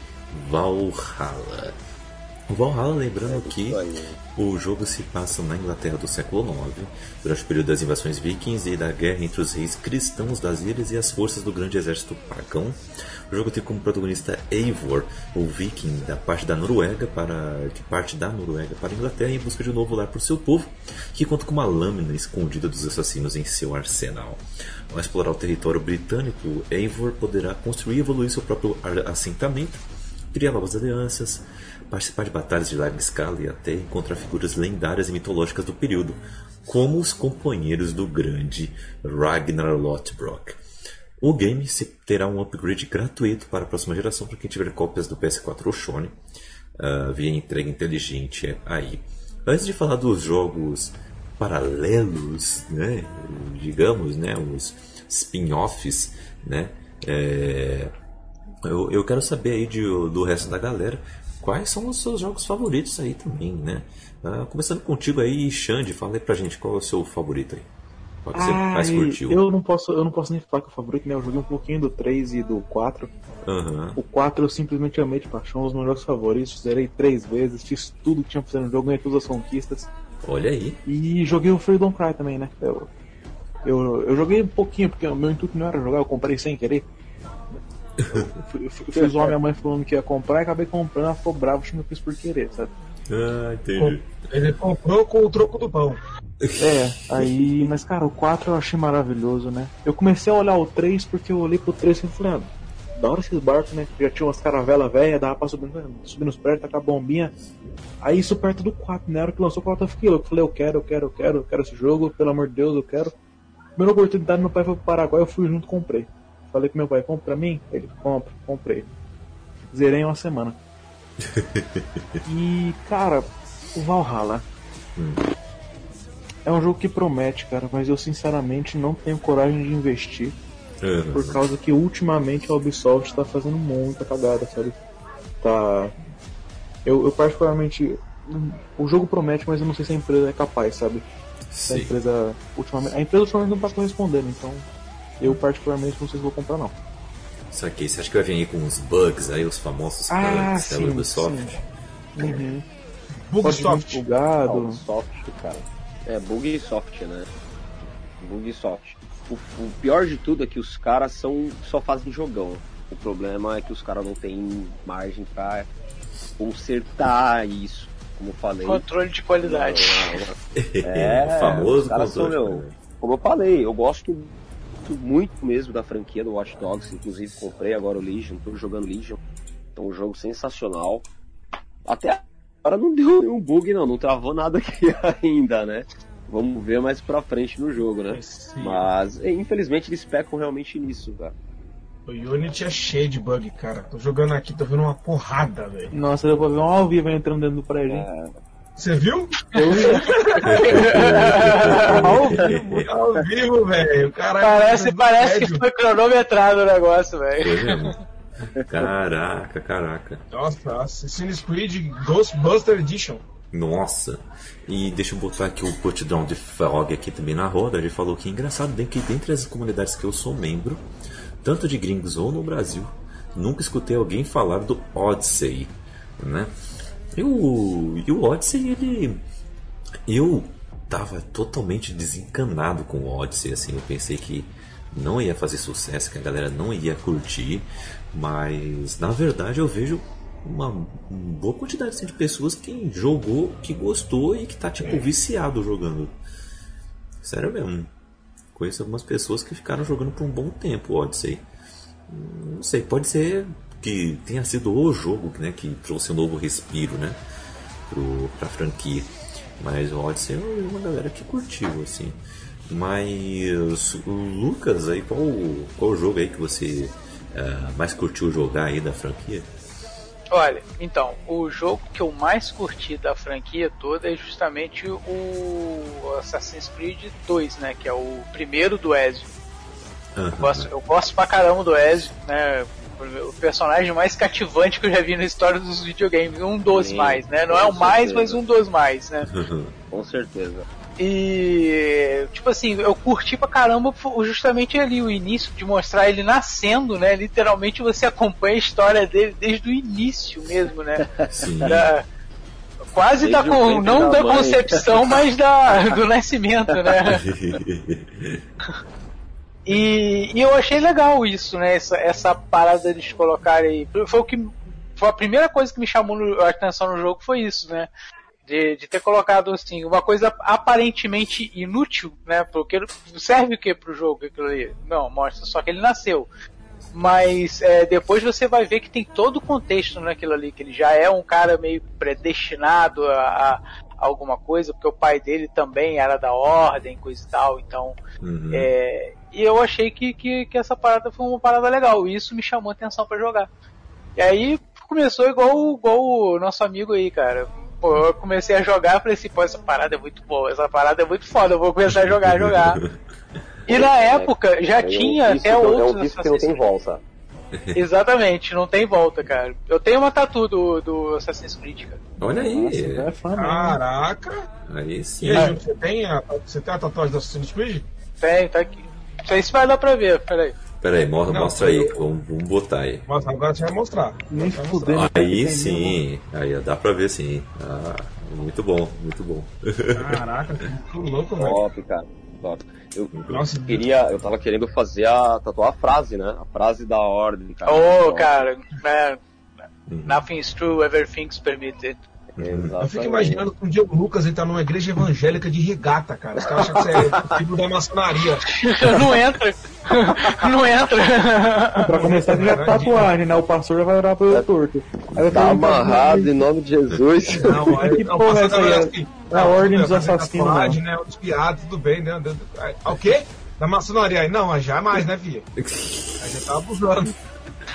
Valhalla. O Valhalla, lembrando que o jogo se passa na Inglaterra do século IX, durante o período das invasões vikings e da guerra entre os reis cristãos das ilhas e as forças do grande exército pagão. O jogo tem como protagonista Eivor, o viking da parte da Noruega para que parte da Noruega para a Inglaterra em busca de um novo lar para o seu povo, que conta com uma lâmina escondida dos assassinos em seu arsenal. Ao explorar o território britânico, Eivor poderá construir e evoluir seu próprio assentamento, criar novas alianças, participar de batalhas de larga escala e até encontrar figuras lendárias e mitológicas do período, como os companheiros do grande Ragnar Lothbrok. O game terá um upgrade gratuito para a próxima geração para quem tiver cópias do PS4 ou Sony, ah, via entrega inteligente aí. Antes de falar dos jogos paralelos, né, digamos, né, os spin-offs, né, é, eu, eu quero saber aí de- do resto da galera quais são os seus jogos favoritos aí também, né? Ah, começando contigo aí, Xande, fala aí pra gente qual é o seu favorito aí. Qual que você mais Ai, curtiu? eu não posso, eu não posso nem falar que é o favorito, né? Eu joguei um pouquinho do 3 e do 4. Aham. O 4 eu simplesmente amei de paixão, dos meus jogos favoritos, zerei três vezes, fiz tudo que tinha pra fazer no jogo, ganhei todas as conquistas. Olha aí. E joguei o Freedom Cry também, né? Eu, eu, eu joguei um pouquinho, porque o meu intuito não era jogar, eu comprei sem querer. Eu fui- eu fui- eu zoar minha mãe falando que ia comprar e acabei comprando, ela ficou brava, achando que eu fiz por querer, sabe? Ah, entendi. Ele comprou com o troco do pão. É, aí, mas cara, o 4 eu achei maravilhoso, né? Eu comecei a olhar o 3 porque eu olhei pro 3 e falei, ah, da hora esses barcos, né? Já tinha umas caravelas velhas, dava pra subir, subir nos prédios, tacar bombinha. Aí isso perto do 4, né? Hora que lançou o 4 eu fiquei louco. Falei, eu quero, eu quero, eu quero, eu quero esse jogo, pelo amor de Deus, eu quero. Primeira oportunidade, meu pai foi pro Paraguai, eu fui junto comprei. Falei pro meu pai, compra pra mim? Ele, compra, comprei. Zerei em uma semana. e, cara, o Valhalla. É um jogo que promete, cara, mas eu sinceramente não tenho coragem de investir. Aham. Por causa que ultimamente a Ubisoft tá fazendo muita cagada, sabe? Tá. Eu, eu particularmente. O jogo promete, mas eu não sei se a empresa é capaz, sabe? Se a Sim. empresa. Ultimamente, a empresa ultimamente não tá correspondendo, então. Eu particularmente não sei se vou comprar não. Saquei. Você acha que vai vir aí com uns bugs aí, os famosos bugs da Ubisoft? Uhum. Bug Pode vir soft. bugado. soft, cara. É, bug e soft, né? Bug e soft. O, o pior de tudo é que os caras são, só fazem jogão. O problema é que os caras não têm margem pra consertar isso. Como eu falei. Controle de qualidade. É, o famoso os caras são, controle. meu, Como eu falei, eu gosto muito mesmo da franquia do Watch Dogs. Inclusive comprei agora o Legion, tô jogando Legion. É um jogo sensacional. Até agora não deu nenhum bug não, não travou nada aqui ainda, né? Vamos ver mais pra frente no jogo, né? Mas infelizmente eles pecam realmente nisso, cara. O Unity é cheio de bug, cara. Tô jogando aqui, tô vendo uma porrada, velho. Nossa, deu pra ver um ao vivo entrando dentro do prédio, hein? É, Você viu? Eu Ao vivo, ao vivo, velho. Parece, no parece que foi cronometrado o negócio, velho. Foi mesmo? Caraca, caraca. Nossa, Assassin's Creed Ghostbuster Edition. Nossa. E deixa eu botar aqui o putdown de Frog aqui também na roda. Ele falou que é engraçado que dentre as comunidades que eu sou membro, tanto de gringos ou no Brasil, nunca escutei alguém falar do Odyssey, né? E o, e o Odyssey, ele... Eu tava totalmente desencanado com o Odyssey, assim, eu pensei que não ia fazer sucesso, que a galera não ia curtir, mas na verdade eu vejo uma boa quantidade assim, de pessoas que jogou, que gostou e que tá tipo viciado jogando. Sério mesmo. Conheço algumas pessoas que ficaram jogando por um bom tempo o Odyssey. Não sei, pode ser que tenha sido o jogo né, que trouxe um novo respiro né, pro, pra franquia. Mas o Odyssey vi uma galera que curtiu, assim. Mas o Lucas, aí, qual, qual jogo aí que você ah, mais curtiu jogar aí da franquia? Olha, então, o jogo que eu mais curti da franquia toda é justamente o Assassin's Creed 2, né? Que é o primeiro do Ezio. Eu gosto, eu gosto pra caramba do Ezio, né? O personagem mais cativante que eu já vi na história dos videogames. Um dos Sim, mais, né? Não é o mais, certeza. mas um dos mais, né? Com certeza. E, tipo assim, eu curti pra caramba justamente ali o início de mostrar ele nascendo, né? Literalmente você acompanha a história dele desde o início mesmo, né? Sim. Da- quase da não da da concepção, mas da, do nascimento, né? E, e eu achei legal isso, né? Essa, essa parada de colocarem. Foi o que. Foi a primeira coisa que me chamou a atenção no jogo foi isso, né? De, de ter colocado assim, uma coisa aparentemente inútil, né? Porque serve o que pro jogo aquilo ali? Não, mostra só que ele nasceu. Mas é, depois você vai ver que tem todo o contexto naquilo ali, que ele já é um cara meio predestinado a, a alguma coisa, porque o pai dele também era da ordem, coisa e tal, então. Uhum. É, e eu achei que, que, que essa parada foi uma parada legal, e isso me chamou a atenção pra jogar. E aí começou igual, igual o nosso amigo aí, cara. Pô, eu comecei a jogar e falei assim, pô, essa parada é muito boa, essa parada é muito foda, eu vou começar a jogar, jogar. E na época já É tinha até outros É um que não Assassin's tem volta. Exatamente, não tem volta, cara. Eu tenho uma tatu do, do Assassin's Creed, cara. Olha aí. Nossa, é fã mesmo. Caraca. Aí E sim. aí, você tem a, você tem a tatuagem do Assassin's Creed? Tem, tá aqui. Não sei se vai dar pra ver, peraí. Pera aí, mo- Não, mostra aí. eu- Vamos, vamos botar aí. Mas agora você vai mostrar. Nem fudendo. Aí Entendi. sim. Aí dá pra ver sim. Ah, muito bom, muito bom. Caraca, que louco, velho. Top, cara. Top. Eu Nossa, queria, eu tava querendo fazer a tatuar a frase, né? A frase da ordem, cara. Ô, Então, cara, né? Uhum. Nothing's true, everything's permitted. Exatamente. Eu fico imaginando que um dia o Lucas tá numa igreja evangélica de regata, cara. Os caras acham que você é filho da maçonaria. não entra. não entra. Pra começar, já é tatuagem, né? O pastor já vai orar pelo torto. Aí eu Tá amarrado em nome de Jesus. Não, aí, Que não, porra é passando essa aí? assim, É a ordem dos fazer assassinos, tatuagem, né? Os piados, tudo bem, né? Ah, O quê? Da maçonaria aí? Não, jamais, né, filha? Aí já tá abusando.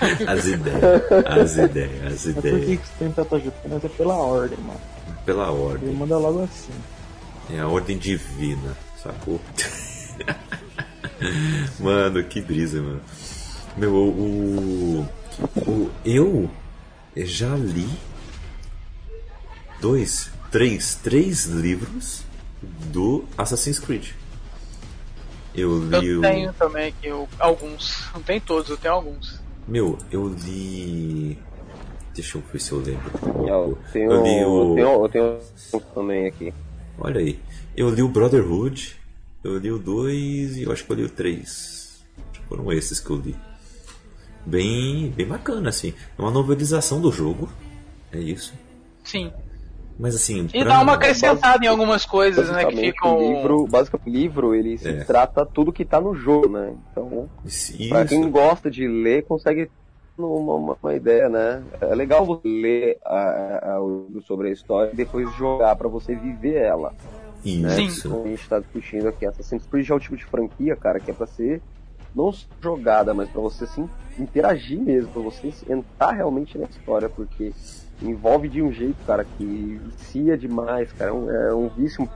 As ideias, as ideias, as Mas por que ideias. você tem nós é pela ordem, mano. Pela Ele ordem. manda logo assim. É a ordem divina, sacou? mano, que brisa, mano. Meu, o, o- o- eu já li dois, três, três livros do Assassin's Creed. Eu li Eu o. tenho também aqui o- alguns. Não tem todos, eu tenho alguns. Meu, eu li. Deixa eu ver se eu lembro. Eu tenho, Eu li o- eu tenho, eu tenho um também aqui. Olha aí. Eu li o Brotherhood, eu li o 2 e eu acho que eu li o 3. Foram esses que eu li. Bem, bem bacana, assim. É uma novelização do jogo. É isso. Sim. Mas assim. E dá uma acrescentada em algumas coisas, né? Que Basicamente, ficam. o livro, basicamente, o livro ele se É. trata tudo que tá no jogo, né? Então, Isso. pra quem gosta de ler, consegue ter uma, uma, uma ideia, né? É legal você ler a, a- o livro sobre a história e depois jogar pra você viver ela. Né? Isso. Como a gente tá discutindo aqui, Assassin's Creed é o tipo de franquia, cara, que é pra ser não só jogada, mas pra você se interagir mesmo, pra você entrar realmente na história, porque envolve de um jeito, cara, que vicia demais, cara. É um, é um vício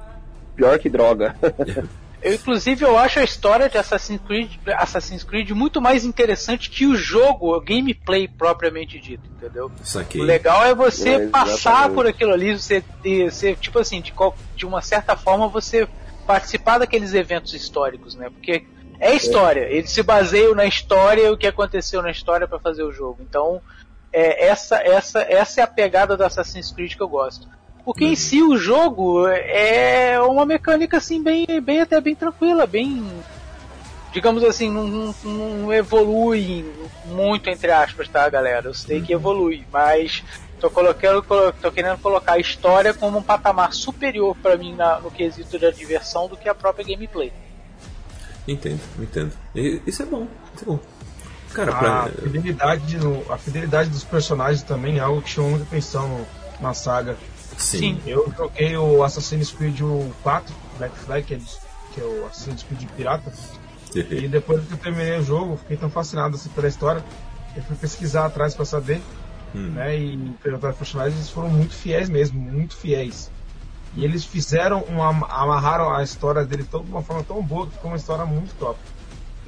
pior que droga. Eu, inclusive, eu acho a história de Assassin's Creed, Assassin's Creed muito mais interessante que o jogo, o gameplay propriamente dito, entendeu? O legal é você É, passar por aquilo ali, você você, tipo assim, de, qual- de uma certa forma você participar daqueles eventos históricos, né? Porque é história, eles se baseiam na história e o que aconteceu na história para fazer o jogo. Então, é, essa, essa, essa é a pegada do Assassin's Creed que eu gosto. Porque em si o jogo é uma mecânica assim bem, bem até bem tranquila, bem digamos assim, não, não- evolui muito, entre aspas, tá, galera? Eu sei que evolui, mas tô colocando, colo- tô querendo colocar a história como um patamar superior pra mim na- no quesito da diversão do que a própria gameplay. Entendo, entendo. Isso é bom, isso é bom. Cara, A pra. fidelidade, no- a fidelidade dos personagens também é algo que chama muita atenção no- na saga. Sim. Eu joguei o Assassin's Creed o 4, Black Flag, que é, que é o Assassin's Creed Pirata. E depois que eu terminei o jogo, fiquei tão fascinado assim, pela história, eu fui pesquisar atrás para saber, Hum. né? E perguntar aos personagens, eles foram muito fiéis mesmo, muito fiéis. E eles fizeram, uma, amarraram a história dele de uma forma tão boa que ficou uma história muito top.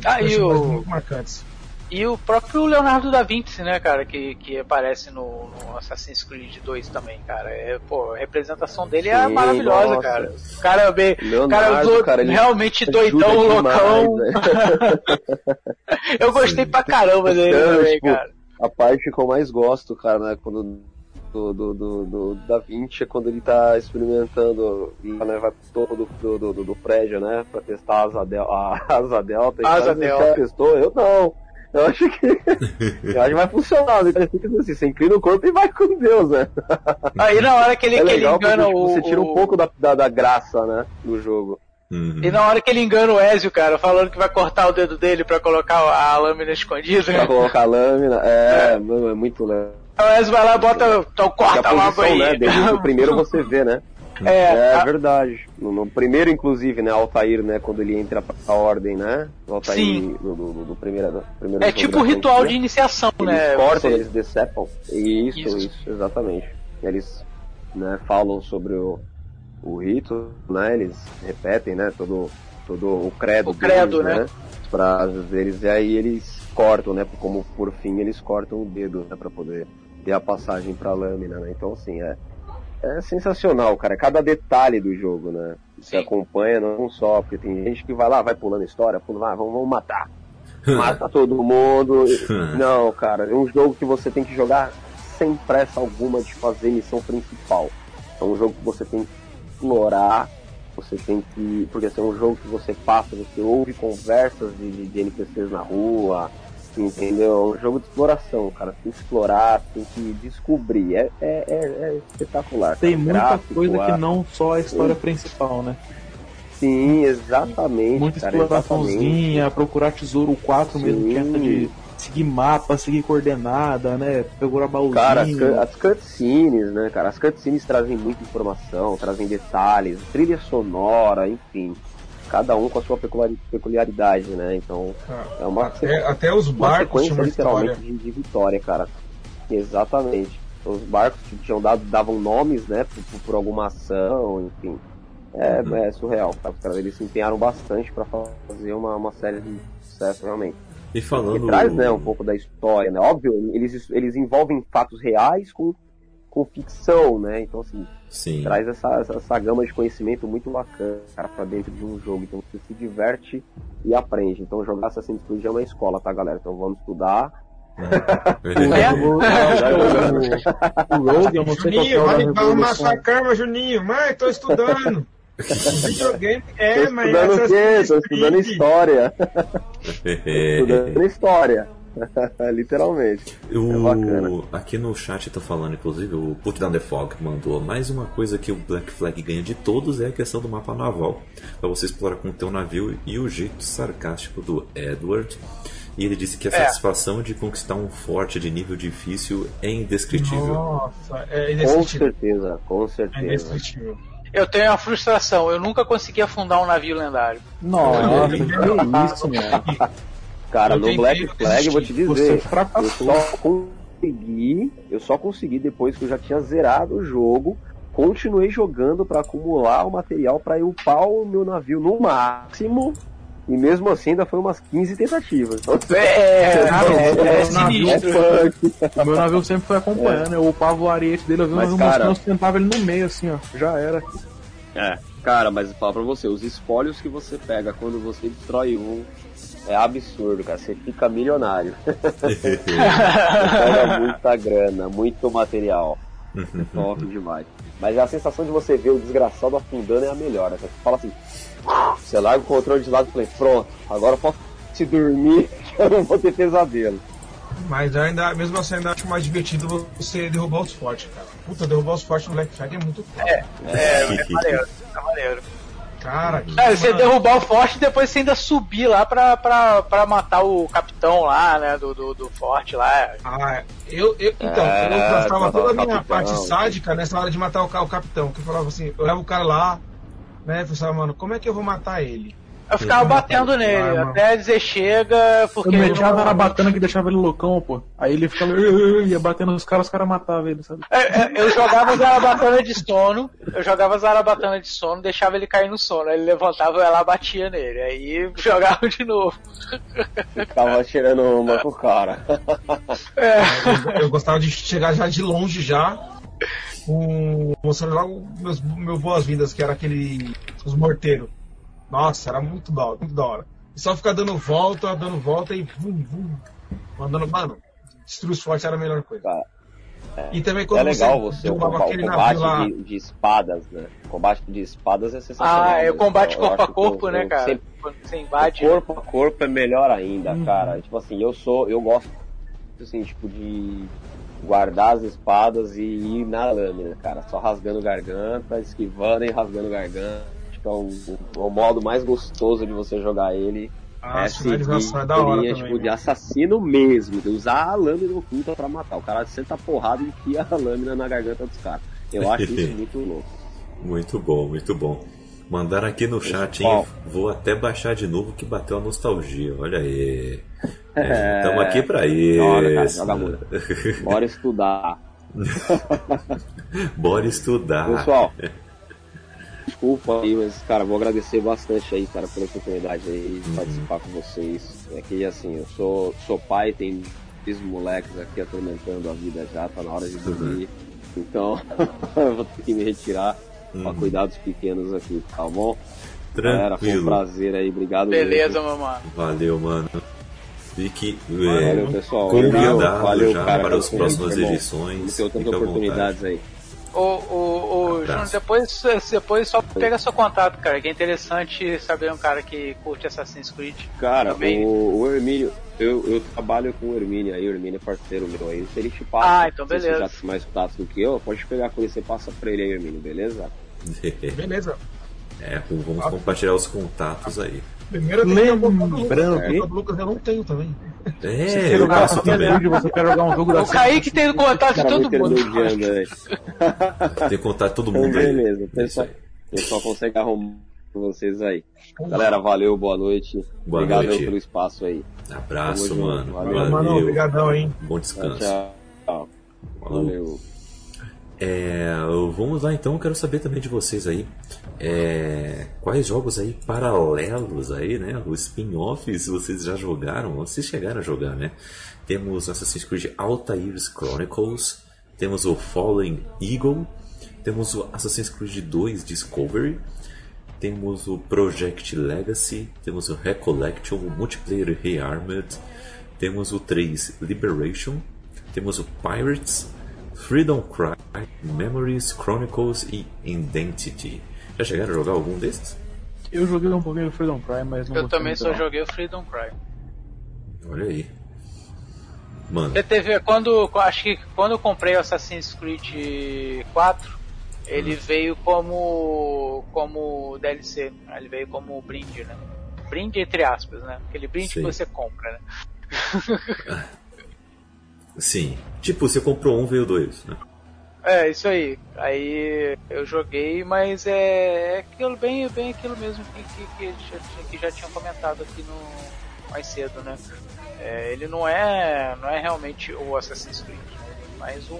Ah, e o- muito marcantes. E o próprio Leonardo da Vinci, né, cara, que, que aparece no, no Assassin's Creed 2 também, cara. É, pô, a representação dele é Sim, maravilhosa, nossa. cara. O cara é bem. Leonardo, cara, do- cara, realmente doidão, loucão. né? Eu gostei pra caramba dele também, tipo, cara. A parte que eu mais gosto, cara, né, quando do, do, do, do Da Vinci é quando ele tá experimentando e né, vai pro topo do, do, do, do prédio, né? Pra testar a asa, del a asa delta. Asa delta. testou? Eu não. Eu acho que. eu acho que vai funcionar. Né? Fica assim, você inclina o corpo e vai com Deus, né? Aí na hora que ele, é que ele legal porque, engana tipo, o. Você tira um pouco da, da, da graça, né? Do jogo. Uhum. E na hora que ele engana o Ezio, cara, falando que vai cortar o dedo dele pra colocar a lâmina escondida. Pra colocar a lâmina. É, mano, é muito legal. O Ezio vai lá e bota. Então corta a logo aí. né? Desde o primeiro você vê, né? É, É a- verdade. No, no primeiro, inclusive, né, Altair, né, quando ele entra pra a ordem, né? O Altair Sim. do, do, do, do primeiro, do primeiro É tipo ritual de franquia. iniciação, Eles né? cortam, Você- eles decepam. Isso, Isso. isso, exatamente. Eles né, falam sobre o, o rito, né? Eles repetem, né? Todo, todo o credo, O credo, deles, né? As frases deles, e aí eles cortam, né? Como por fim eles cortam o dedo, né? Pra poder ter a passagem pra lâmina, né? Então, assim, é, é sensacional, cara. Cada detalhe do jogo, né? Você Sim. acompanha não só, porque tem gente que vai lá, vai pulando história, pula lá, vamos, vamos matar. Mata todo mundo. Não, cara, é um jogo que você tem que jogar sem pressa alguma de fazer missão principal. É um jogo que você tem que explorar, você tem que. Porque assim, é um jogo que você passa, você ouve conversas de, de, de NPCs na rua, entendeu? É um jogo de exploração, cara. Tem que explorar, tem que descobrir. É, é, é, é espetacular. Tem cara. muita Gráfico, coisa a- que não só a história principal, né? Sim, exatamente. Muita cara, exatamente. exploraçãozinha, procurar tesouro 4 mesmo, que Sim. é de seguir mapa, seguir coordenada, né? Procurar baúzinho. Cara, as, as cutscenes, né, cara? As cutscenes trazem muita informação, trazem detalhes, trilha sonora, enfim. Cada um com a sua peculiari- peculiaridade, né? Então, é uma, Até, até os barcos tinham uma literalmente história. de, vitória, cara. Exatamente. Os barcos que tinham dado, davam nomes, né, por, por- alguma ação, enfim. É, Uhum. é surreal, cara. Os caras, eles se empenharam bastante pra fazer uma, uma série de sucesso, realmente. E Que falando. traz, né, um pouco da história, né? Óbvio, eles, eles envolvem fatos reais com com ficção, né? Então, assim, Sim. traz essa, essa, essa gama de conhecimento muito bacana, cara, pra dentro de um jogo. Então, você se diverte e aprende. Então, jogar Assassin's Creed é uma escola, tá, galera? Então, vamos estudar. É? O Rogue, eu não sei qual que Juninho, vai, vai sua cama, Juninho. Mãe, tô estudando. Videogame é, Tô mas estudando o quê? Tô estudando história. estudando história. Literalmente. O- É aqui no chat tá falando, inclusive, o Put Down the Fog mandou mais uma coisa que o Black Flag ganha de todos é a questão do mapa naval. Pra você explorar com o teu navio e o jeito sarcástico do Edward. E ele disse que a É. satisfação de conquistar um forte de nível difícil é indescritível. Nossa, é Com indescritível. certeza, com É certeza. indescritível. Eu tenho uma frustração, eu nunca consegui afundar um navio lendário. Nossa, que isso, mano. Cara, Eu no Black Flag, eu vou te dizer, eu só consegui, eu só consegui depois que eu já tinha zerado o jogo, continuei jogando pra acumular o material pra eu upar o meu navio no máximo, e mesmo assim ainda foi umas 15 tentativas. Então, É, Cara, é, é é sinistro. O meu navio sempre foi acompanhando, eu upava o ariete dele, eu vi Mas, cara- eu sentava ele no meio, assim, ó. Já era. É, cara, mas eu falo pra você, os espólios que você pega quando você destrói um é absurdo, cara. Você fica milionário. Você pega muita grana, muito material. É top demais. Mas a sensação de você ver o desgraçado afundando é a melhor. né? Você fala assim, você larga o controle de lado e fala, pronto, agora eu posso se dormir que eu não vou ter pesadelo. Mas ainda, mesmo assim, ainda acho mais divertido você derrubar os fortes, cara. Puta, derrubar os fortes no Black Flag é muito foda. É, é maneiro, é maneiro. Cara, que É, você derrubar o forte e depois você ainda subir lá pra, pra, pra matar o capitão lá, né, do, do, do forte lá. Ah, eu, eu então, É, eu gastava matar toda a minha capitão. parte sádica nessa hora de matar o, o capitão. Que eu falava assim, eu levo o cara lá, né? Eu pensava, mano, como é que eu vou matar ele? Eu ficava batendo nele, Arma. até dizer chega, Eu porque... metia a zarabatana que deixava ele loucão, pô. Aí ele ficava, ia batendo nos caras, os caras matavam ele, sabe? É, é, Eu jogava zarabatana de sono, eu jogava zarabatana de sono, deixava ele cair no sono, aí ele levantava e eu lá batia nele, aí jogava de novo. Ficava tirando uma com o cara. É. Eu, eu gostava de chegar já de longe já, com, mostrando logo meus, meu boas-vindas, que era aquele. os morteiros. Nossa, era muito da hora, muito da hora. E só ficar dando volta, dando volta e vum, vum, mandando. Mano, destruir os fortes era a melhor coisa. Tá. E também quando É legal você, o, comba- o combate navio lá. de, de espadas, né? O combate de espadas é sensacional. Ah, é o mesmo. combate Eu corpo a corpo, eu- né, cara? sempre- Quando você invade. corpo a corpo é melhor ainda, Uhum. cara. Tipo assim, eu sou, eu gosto assim, tipo de guardar as espadas e ir na lâmina, cara, só rasgando garganta, esquivando e rasgando garganta. Acho que é o, o- modo mais gostoso de você jogar ele. Ah, a é seguir finalização é da hora também, tipo, de né? assassino mesmo, de usar a lâmina oculta pra matar. O cara senta a porrada e enfia a lâmina na garganta dos caras. Eu acho isso muito louco. Muito bom, muito bom. Mandaram aqui no chat, hein? Vou até baixar de novo que bateu a nostalgia. Olha aí. É. Estamos aqui pra Joga, cara, isso. joga muito. Bora estudar. Bora estudar. Pessoal, desculpa aí, mas, cara, vou agradecer bastante aí, cara, pela oportunidade aí de participar com vocês. É que, assim, eu sou, sou pai, tem esses moleques aqui atormentando a vida já, tá na hora de dormir. Então, eu vou ter que me retirar pra cuidar dos pequenos aqui, tá bom? Galera, foi um Tranquilo. prazer aí, obrigado Beleza, mano. Valeu, mano. Fique Valeu, é, pessoal. convidado Valeu, já cara, para as próximas edições. Tenho tantas oportunidades vontade. aí. Ô, ô, ô, Abraço. Júnior, depois, depois só pega seu contato, cara, que é interessante saber um cara que curte Assassin's Creed. Cara, Também. o, o Hermínio, eu, eu trabalho com o Hermínio aí, o Hermínio é parceiro meu aí. Se ele te passa, Ah, então se você beleza. já tem mais contato do que eu, pode pegar com ele, você passa pra ele aí, Hermínio, beleza? Beleza. É, vamos compartilhar os contatos aí. Primeiro que Lucas. Lembrando né? que- O Lucas eu não tenho também. É, Quer eu jogar faço Assassin's também. Creed, você quer jogar um jogo da O Kaique tem contato de todo mundo. aí. Tem contato de todo Então, mundo aí. beleza, o É isso pessoal, o pessoal consegue arrumar com vocês aí. Galera, valeu, boa noite. Boa Obrigado noite. pelo espaço aí. Abraço, Tamo junto. mano. Valeu, Valeu. Mano, obrigadão, hein? Bom Tchau, descanso. tchau. Falou. Valeu. É, vamos lá então, quero saber também de vocês aí. é, quais jogos aí paralelos aí, né? Os spin-offs vocês já jogaram, vocês chegaram a jogar, né? Temos Assassin's Creed Altair's Chronicles, temos o Fallen Eagle, temos o Assassin's Creed 2 Discovery, temos o Project Legacy, temos o Recollection, o Multiplayer Rearmed, temos o 3 Liberation, temos o Pirates, Freedom Cry, Memories, Chronicles e Identity. Já chegaram a jogar algum desses? Eu joguei um pouquinho do Freedom Cry, mas não Eu também só joguei o Freedom Cry. Olha aí. Mano, Você teve, quando, acho que quando eu comprei o Assassin's Creed 4, ele Hum. veio como como DLC, né? ele veio como brinde, né? Brinde entre aspas, né? Aquele brinde Sim. que você compra, né? sim. Tipo, você comprou um, veio dois, né? É, isso aí. Aí eu joguei, mas é, é aquilo bem, bem aquilo mesmo que, que, que, já, tinha- que já tinham comentado aqui no mais cedo, né? É, ele não é, não é realmente o Assassin's Creed, né? Ele é mais um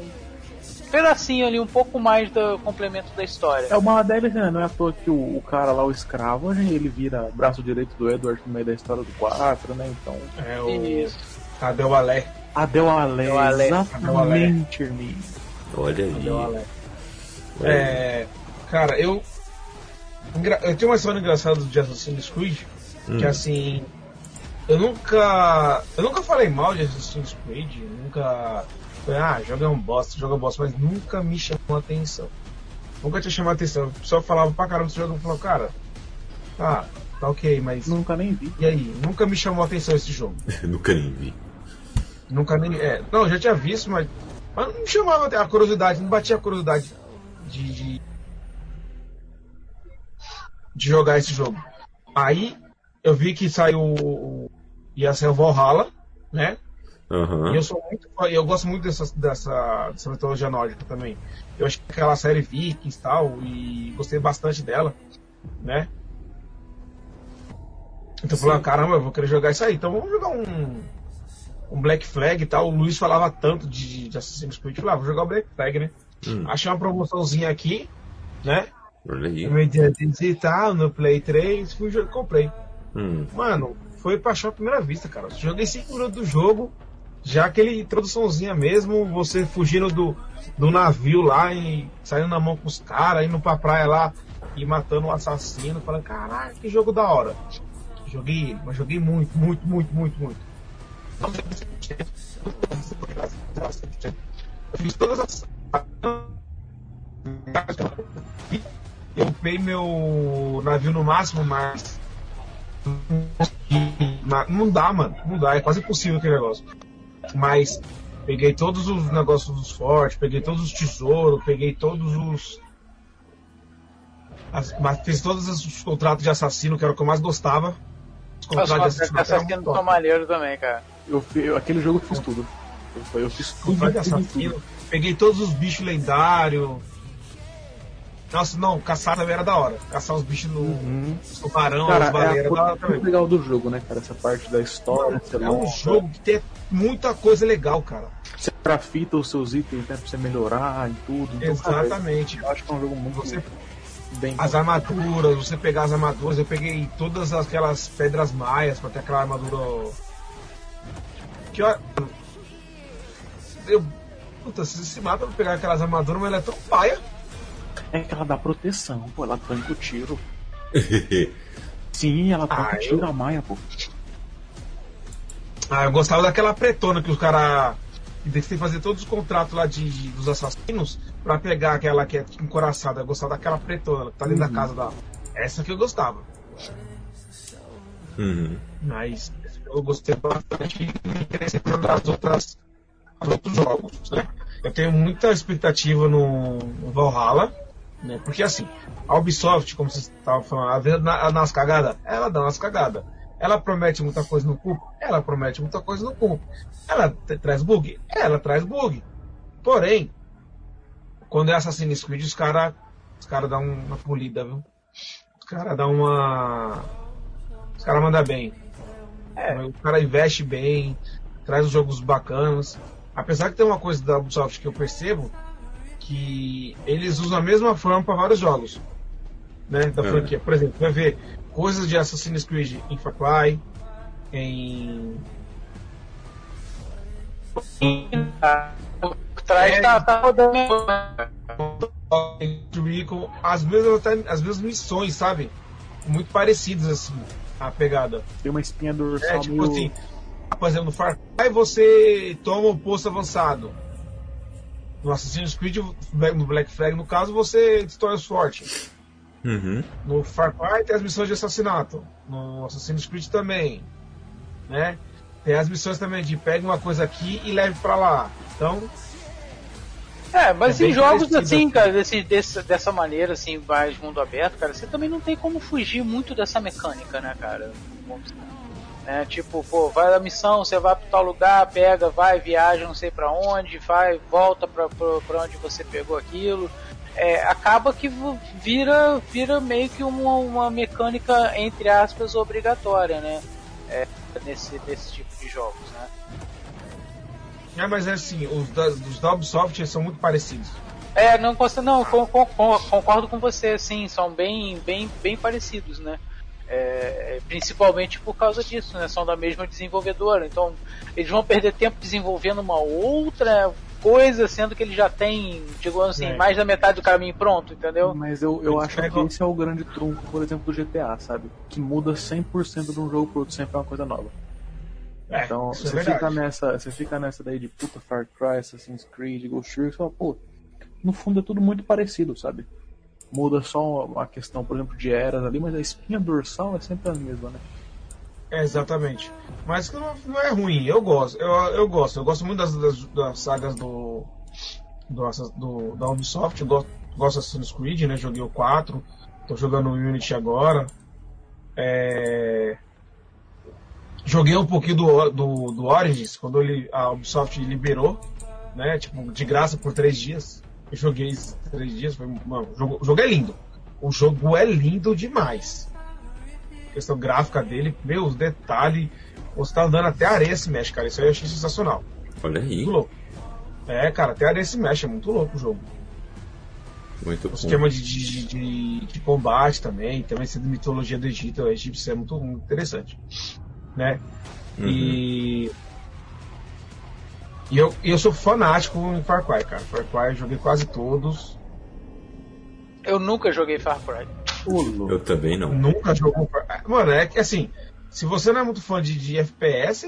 pedacinho ali, um pouco mais do complemento da história. É uma DLC, né? Não é à toa que o, o cara lá, o escravo, ele vira braço direito do Edward no meio da história do 4, né? Então. É o Isso. Cadê Alé? Adel Alé, Adel Alé. exatamente, Hermínio. Olha aí. Cadê o Alé? Olha aí. É, cara, eu. Eu tenho uma história engraçada de Assassin's Creed, que assim. Eu nunca. Eu nunca falei mal de Assassin's Creed, nunca. Falei, ah, joga um bosta, joga bosta, mas nunca me chamou a atenção. Nunca tinha chamado a atenção. O pessoal falava pra caramba desse jogo, eu falava, cara, tá, tá ok, mas. Nunca nem vi. E aí? Nunca me chamou a atenção esse jogo. Nunca nem vi. Nunca nem. É, não, já tinha visto, mas, mas não me chamava a curiosidade, não batia a curiosidade de, de, de jogar esse jogo. Aí eu vi que saiu. ia ser o Valhalla, né? Aham. E eu sou muito. Eu gosto muito dessa, dessa, dessa mitologia nórdica também. Eu acho que aquela série Vikings e tal, e gostei bastante dela, né? Então eu falei, ah, caramba, eu vou querer jogar isso aí. Então vamos jogar um, um Black Flag e tal. O Luiz falava tanto de, de Assassin's Creed, eu falei, ah, vou jogar o Black Flag, né? Hum, Achei uma promoçãozinha aqui, né? Mediante e tal, no Play 3, fui e comprei. Hum, Mano, foi paixão à primeira vista, cara. Joguei 5 minutos do jogo, já aquele introduçãozinha mesmo, você fugindo do, do navio lá e saindo na mão com os caras, indo pra praia lá e matando o assassino. Falando, caralho, que jogo da hora. Joguei mas joguei muito, muito, muito, muito, muito. Eu fiz todas as. Eu upei meu navio no máximo, mas Ma- Não dá, mano. Não dá. É quase impossível aquele negócio. Mas peguei todos os negócios dos fortes, peguei todos os tesouros, peguei todos os. As, mas fiz todos os contratos de assassino, que era o que eu mais gostava. Os Os contratos de contratos assassino. são maneiros também, cara. Eu, eu- aquele jogo eu fiz tudo. Eu, eu fiz tudo, tudo, assassino. tudo. Peguei todos os bichos lendários. Nossa, não, caçar também era da hora. Caçar os bichos no. Os tubarão, Cara, as é da hora também. legal do jogo, né, cara? Essa parte da história, você É um jogo que tem muita coisa legal, cara. Você grafita os seus itens, né, pra você melhorar e tudo. Então, cara, Exatamente. eu acho que é um jogo muito Você bem. as armaduras, você pegar as armaduras, eu peguei todas aquelas pedras maias pra ter aquela armadura. Que ó. Eu. Puta, você se mata pra pegar aquelas armaduras, mas ela é tão paia. É que ela dá proteção, pô, ela tanca o tiro. Sim, ela tanca Ah, o tiro eu- a Maia, pô. Ah, eu gostava daquela pretona que os caras. Tem que fazer todos os contratos lá de, de- dos assassinos pra pegar aquela que é encoraçada. Eu gostava daquela pretona que tá dentro da casa da. Essa que eu gostava. uhum. Mas eu gostei bastante e me interessei por jogar as outras, os outros jogos, né? Eu tenho muita expectativa no, no Valhalla, né? Porque assim, a Ubisoft, como vocês estavam falando, às vezes na- nas cagadas, ela dá umas cagadas. Ela promete muita coisa no cu, ela promete muita coisa no cu. Ela traz bug, ela traz bug. Porém, quando é Assassin's Creed, os caras os cara dão uma polida, viu? Os caras dão uma. Os caras mandam bem. O cara investe bem, traz os jogos bacanas. Apesar que tem uma coisa da Ubisoft que eu percebo, que eles usam a mesma forma para vários jogos. Né, da É. franquia. Por exemplo, vai ver coisas de Assassin's Creed em Far Cry, em. trás É. tá, tá rodando. As mesmas, as mesmas missões, sabe? Muito parecidas, assim, a pegada. Tem uma espinha É, dorsal tipo meio... assim, por exemplo, no Far Cry você toma o posto avançado. No Assassin's Creed, no Black Flag, no caso, você destrói os fortes. Uhum. No Far Cry tem as missões de assassinato. No Assassin's Creed também. Né? Tem as missões também de pegue uma coisa aqui e leve pra lá. Então, É, mas É em jogos assim, cara, desse, desse- dessa maneira, assim, mais mundo aberto, cara, você também não tem como fugir muito dessa mecânica, né, cara? É, tipo, pô, vai na missão, você vai pra tal lugar, pega, vai, viaja não sei pra onde, vai, volta pra, pra, pra onde você pegou aquilo. É, acaba que vira, vira meio que uma, uma mecânica, entre aspas, obrigatória, né? É, nesse, nesse tipo de jogos, né? É, mas é assim, os da, os da Ubisoft são muito parecidos. É, não, consta- não con- con- concordo com você, sim, são bem, bem, bem parecidos, né? É, principalmente por causa disso, né? São da mesma desenvolvedora, então eles vão perder tempo desenvolvendo uma outra coisa, sendo que eles já têm, digamos assim, É. mais da metade do caminho pronto, entendeu? Mas eu, eu Eles acho que pegam- esse é o grande trunfo, por exemplo, do GTA, sabe? Que muda 100% de um jogo pro outro, sempre é uma coisa nova. É, Então, é você verdade. fica, nessa, você fica nessa daí de puta Far Cry, Assassin's Creed, Ghost Recon, fala, pô, no fundo é tudo muito parecido, sabe? Muda só a questão, por exemplo, de eras ali, mas a espinha dorsal é sempre a mesma, né? É, exatamente. Mas não, não é ruim, eu gosto. Eu, eu gosto. Eu gosto muito das, das, das sagas do, do, do- da Ubisoft. Eu gosto, gosto de Assassin's Creed, né? Joguei o 4. Tô jogando o Unity agora. É, Joguei um pouquinho do, do, do Origins, quando ele, a Ubisoft liberou, né? Tipo, de graça por três dias. Eu joguei esses três dias. Foi, mano, o, jogo, o jogo é lindo. O jogo é lindo demais questão gráfica dele, meu, os detalhes. Você tá andando até a areia se mexe, cara. Isso aí eu achei sensacional. Olha aí. Muito louco. É, cara, até a areia se mexe, é muito louco o jogo. Muito O bom. esquema de, de, de, de combate também, também sendo mitologia do Egito, o egípcio é muito, muito interessante. Né? E. E eu, eu sou fanático em Far Cry, cara. Far Cry eu joguei quase todos. Eu nunca joguei Far Cry. Eu também não. Nunca jogou Far Mano, é que assim, se você não é muito fã de, de FPS,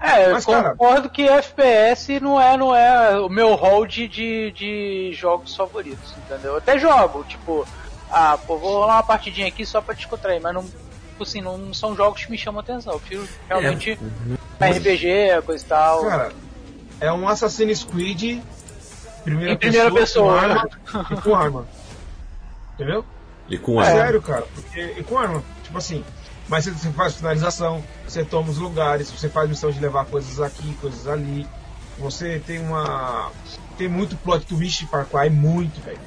É, eu Mas, cara- concordo que FPS não é, não é o meu hold de, de jogos favoritos, entendeu? Eu até jogo, tipo, ah, pô, vou rolar uma partidinha aqui só pra descontrair, mas não, assim, não são jogos que me chamam atenção. Eu prefiro realmente RPG, coisa e tal. Cara, é um Assassin's Creed primeira Em primeira pessoa, com né? arma, e com arma. Entendeu? E com É a sério, cara. Porque, e com arma. Tipo assim, mas você, faz finalização, você toma os lugares, você faz missão de levar coisas aqui, coisas ali. Você tem uma. Tem muito plot twist em Far Cry, muito, velho.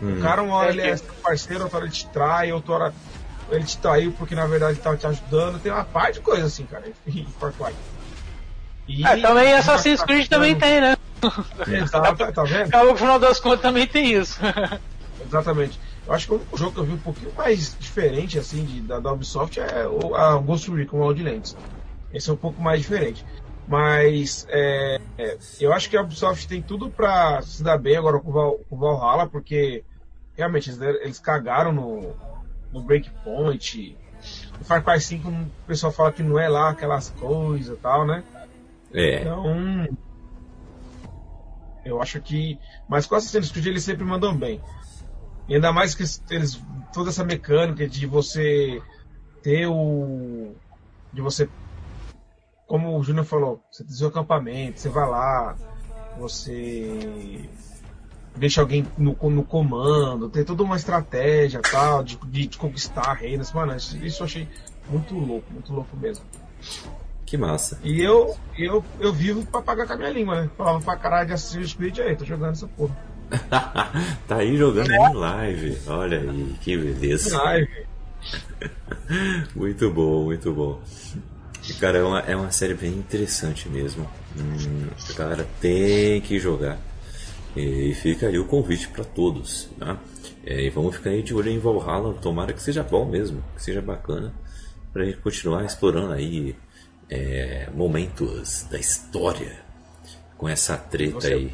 Hum. O cara, uma hora É ele é que- seu parceiro, outra hora ele te trai, outra hora ele te traiu porque na verdade ele tava te ajudando. Tem uma parte de coisa assim, cara, em Far Cry. E, É, também Assassin's Creed também tem, né? Exato, tá, tá vendo? No final das contas também tem isso. Exatamente. Eu acho que o jogo que eu vi um pouquinho mais diferente assim de, da, da Ubisoft é o a Ghost Recon Wildlands. Esse é um pouco mais diferente. Mas é, é, eu acho que a Ubisoft tem tudo pra se dar bem agora com o, Val, com o Valhalla, porque realmente eles, eles cagaram no, no Breakpoint. O Far Cry 5 o pessoal fala que não é lá aquelas coisas e tal, né? É. Então. Eu acho que. Mas com Assassin's Creed eles sempre mandam bem. E ainda mais que eles. Toda essa mecânica de você ter o. De você. Como o Júnior falou, você tem seu acampamento, você vai lá, você deixa alguém no, no comando, tem toda uma estratégia tal, de, de, de conquistar reinos. Mano, isso, isso eu achei muito louco, muito louco mesmo. Que massa. E eu, eu, eu vivo pra pagar com a minha língua, né? Falava pra caralho de Assassin's Creed aí, tô jogando essa porra. tá aí jogando em live. Olha aí, que beleza. Live. Muito bom, muito bom. Cara, é uma, é uma série bem interessante mesmo. Hum, a galera tem que jogar. E fica aí o convite para todos. Tá? É, e vamos ficar aí de olho em Valhalla. Tomara que seja bom mesmo, que seja bacana. Pra gente continuar explorando aí é, momentos da história. com essa treta Você- aí.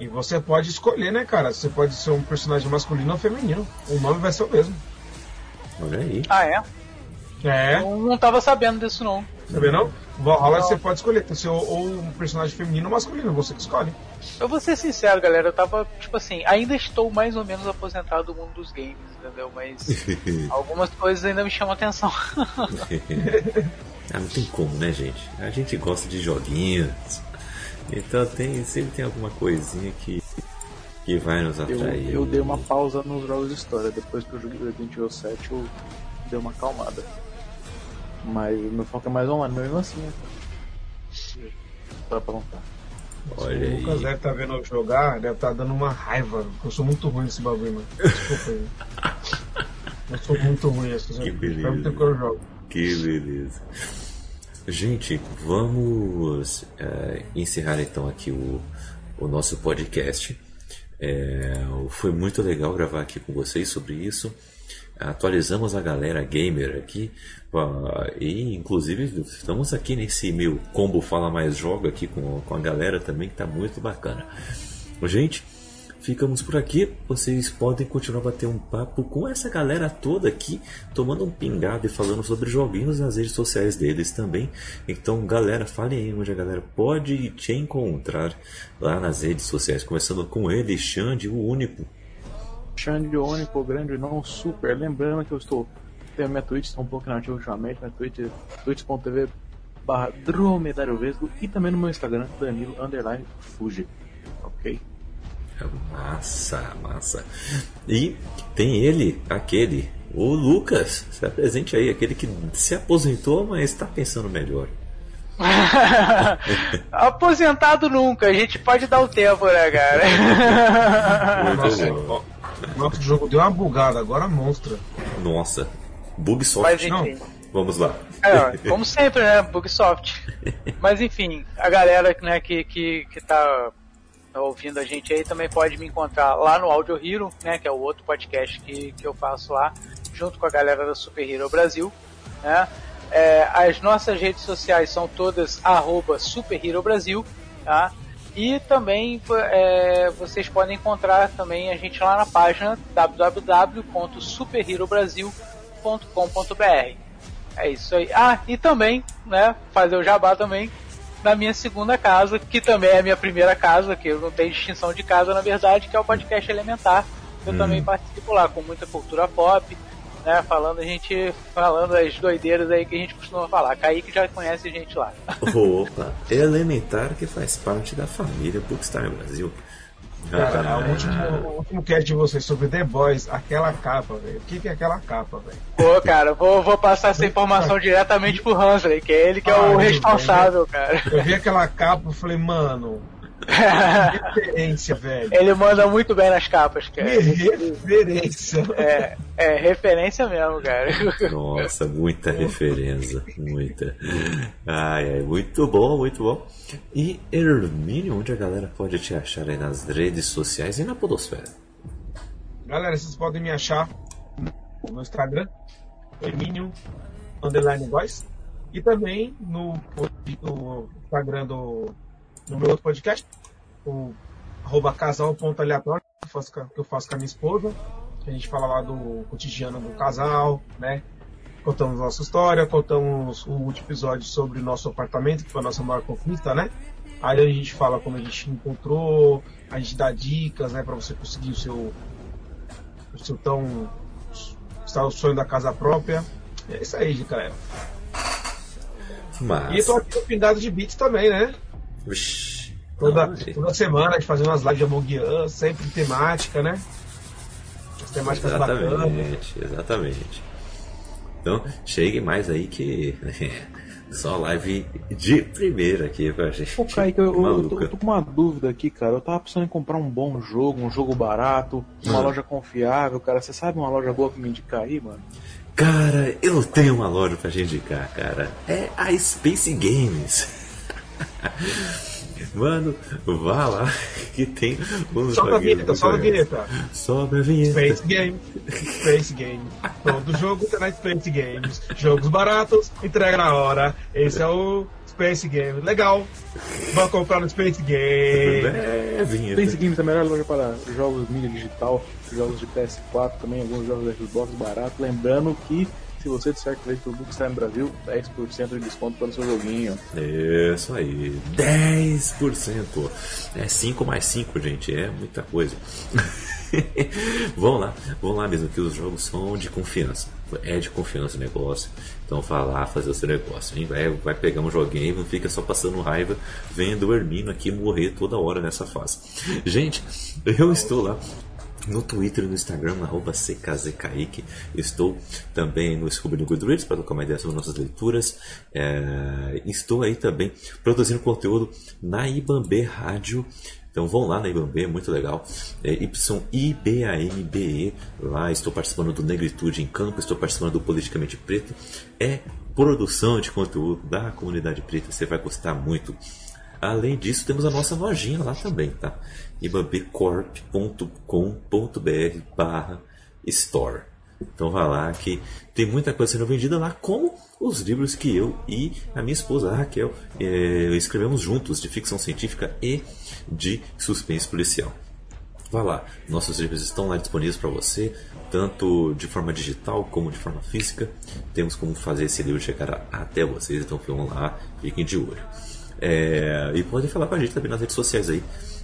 E você pode escolher, né, cara? Você pode ser um personagem masculino ou feminino. O nome vai ser o mesmo. Olha aí. Ah, é? É, Eu não tava sabendo disso, não. sabia não? Valhalla Não. você pode escolher. Tem que ser ou, ou um personagem feminino ou masculino, você que escolhe. Eu vou ser sincero, galera, eu tava, tipo assim, ainda estou mais ou menos aposentado do mundo dos games, entendeu? Mas algumas coisas ainda me chamam atenção. Ah, não tem como, né, gente? A gente gosta de joguinhos. Então tem, sempre tem alguma coisinha que, que vai nos Eu, atrair. eu dei uma pausa nos jogos de história. Depois que eu joguei Resident Evil 7, eu dei uma acalmada. Mas meu foco é mais online, mesmo assim. né? Pra contar. Olha o Lucas aí. deve estar vendo eu jogar, deve estar dando uma raiva. Eu sou muito ruim nesse bagulho, mano. Desculpa aí. Eu sou muito ruim nesse Que beleza. Faz muito tempo que eu jogo. Que beleza. Gente, vamos é, encerrar então aqui o, o nosso podcast. É, foi muito legal gravar aqui com vocês sobre isso. Atualizamos a galera gamer aqui. E inclusive estamos aqui nesse meu combo Fala Mais Joga aqui com, com a galera também, que tá muito bacana. Gente, ficamos por aqui. Vocês podem continuar bater um papo com essa galera toda aqui, tomando um pingado e falando sobre joguinhos nas redes sociais deles também. Então, galera, fale aí onde a galera pode te encontrar lá nas redes sociais. Começando com ele, Xande, o único. Xande único, o grande, não super. Lembrando que eu estou. Tenho minha Twitch, está um pouco inativa ultimamente. Minha Twitch é twitch.tv barra dromedário vesgo e também no meu Instagram, Danilo Underline Fuji. Ok? Massa, massa. E tem ele, aquele, o Lucas. Se apresente aí, aquele que se aposentou, mas está pensando melhor. Aposentado nunca, a gente pode dar o tempo, né, cara? Muito Nossa, nosso jogo deu uma bugada, agora monstra. Nossa, Bugsoft. Mas enfim. Vamos lá. É, como sempre, né? Bugsoft. Mas enfim, a galera né, que, que, que tá ouvindo a gente aí também pode me encontrar lá no Audio Hero, né? Que é o outro podcast que, que eu faço lá, junto com a galera da Super Hero Brasil. Né? É, as nossas redes sociais são todas arroba Super Hero Brasil, tá? E também é, vocês podem encontrar também a gente lá na página www.superherobrasil.com.br. É isso aí. Ah, e também, né, fazer o jabá também na minha segunda casa, que também é a minha primeira casa, que eu não tenho distinção de casa, na verdade, que é o podcast Elementar. Eu Hum. também participo lá com muita cultura pop, né, falando a gente, falando as doideiras aí que a gente costuma falar. Kaique já conhece a gente lá. Opa, elementar que faz parte da família Bookstar Brasil. Cara, Ah, o último, o último cast de vocês sobre The Boys, aquela capa, velho. O que, que é aquela capa, velho? Pô, cara, vou, vou passar essa informação diretamente pro Hansley, que é ele que é o Ah, responsável, cara. Eu vi aquela capa e falei, mano, referência, velho. Ele manda muito bem nas capas, Que cara. referência. É, é referência mesmo, cara. Nossa, muita referência, muita. Ai, ai, muito bom, muito bom. E Hermínio, onde a galera pode te achar aí nas redes sociais e na podosfera? Galera, vocês podem me achar no Instagram, Hermínio Underline Boys, e também no, no Instagram do, do meu outro podcast, o arroba casal.aleatório, que eu faço com- que eu faço com a minha esposa. A gente fala lá do cotidiano do casal, né? Contamos nossa história, contamos o último episódio sobre o nosso apartamento, que foi a nossa maior conquista, né? Aí a gente fala como a gente encontrou, a gente dá dicas, né, para você conseguir o seu o seu tão o sonho da casa própria. É isso aí, galera. Mas. E tô aqui no Pingado de Beats também, né? Vixi, Toda, não, toda semana a gente fazendo umas lives de Among Us, sempre temática, né? As temáticas bacanas. Exatamente, exatamente. Então, chegue mais aí que só live de primeira aqui pra gente. Pô, Kaique, eu, eu- tô, eu tô com uma dúvida aqui, cara. Eu tava pensando em comprar um bom jogo, um jogo barato, uma Hum. loja confiável, cara. Você sabe uma loja boa pra me indicar aí, mano? Cara, eu tenho uma loja pra te indicar, cara. É a Space Games. Mano, vá lá que tem uns Sobe a vinheta, sobe a vinheta. Sobe a vinheta. Space Game, Space Game. Todo jogo tá na Space Games. Jogos baratos, entrega na hora. Esse é o Space Game. Legal. Vamos comprar no Space Game. É, vinheta. Pense Games é a melhor loja para jogos mídia digital, jogos de PS4, também alguns jogos da Xbox barato. Lembrando que se você disser que esse produto está no Brasil, 10% de desconto para o seu joguinho. Isso aí, 10%. É 5 mais 5, gente, é muita coisa. vamos lá, vamos lá mesmo, que os jogos são de confiança. É de confiança o negócio. Então vá lá fazer o seu negócio. Hein? Vai, vai pegar um joguinho, não fica só passando raiva vendo o Hermino aqui morrer toda hora nessa fase. Gente, eu estou lá no Twitter e no Instagram, arroba CKZKaique. Estou também no Scooby no Goodreads para trocar uma ideia sobre nossas leituras. É, estou aí também produzindo conteúdo na Ibambe Rádio. Então vão lá na Ibambe, muito legal. É YIBAMBE. Lá estou participando do Negritude em Campo, estou participando do Politicamente Preto. É produção de conteúdo da comunidade preta, você vai gostar muito. Além disso, temos a nossa lojinha lá também, tá? ibambecorp.com.br barra store. Então vá lá que tem muita coisa sendo vendida lá, como os livros que eu e a minha esposa, a Raquel, eh, escrevemos juntos de ficção científica e de suspense policial. Vá lá, nossos livros estão lá disponíveis para você, tanto de forma digital como de forma física. Temos como fazer esse livro chegar até vocês, então vão lá, fiquem de olho. É, e podem falar com a gente também nas redes sociais aí,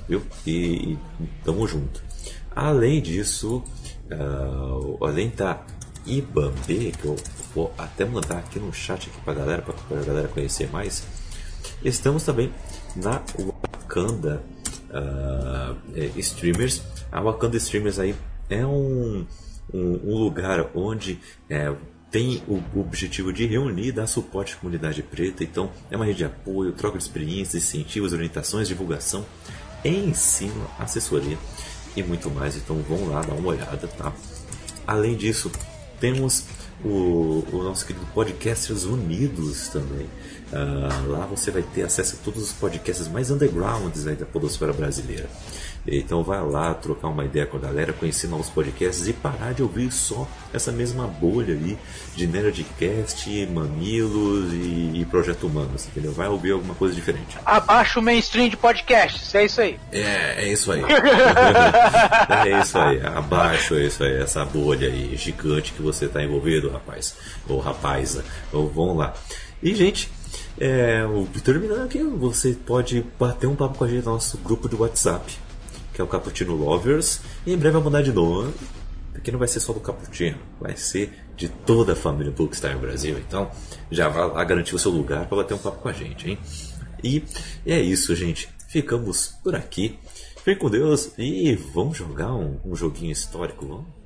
viu? E, e tamo junto. Além disso, ah, além da Ibambe, que eu vou até mandar aqui no chat aqui pra galera, pra, pra galera conhecer mais, estamos também na Wakanda é, Streamers. A Wakanda Streamers aí é um, um, um lugar onde é, tem o objetivo de reunir e dar suporte à comunidade preta. Então, é uma rede de apoio, troca de experiências, incentivos, orientações, divulgação, ensino, assessoria e muito mais. Então, vão lá dar uma olhada, tá? Além disso, temos o, o nosso querido Podcasters Unidos também. Ah, lá você vai ter acesso a todos os podcasts mais undergrounds da podosfera brasileira. Então vai lá trocar uma ideia com a galera, conhecer novos podcasts e parar de ouvir só essa mesma bolha aí de Nerdcast, Mamilos e, e Projeto Humanos, entendeu? Vai ouvir alguma coisa diferente. Abaixa o mainstream de podcasts, é isso aí. É, é isso aí. é isso aí. Abaixo é isso aí, essa bolha aí gigante que você está envolvido, rapaz. Ou rapaza. Ou vão lá. E, gente, é, terminando aqui, você pode bater um papo com a gente no nosso grupo de WhatsApp, que é o Cappuccino Lovers. E em breve vai mudar de nome, porque não vai ser só do Cappuccino, vai ser de toda a família Bookstar Brasil. Então, já vá lá garantir o seu lugar para bater um papo com a gente, hein? E é isso, gente. Ficamos por aqui. Fiquem com Deus e vamos jogar um, um joguinho histórico, vamos?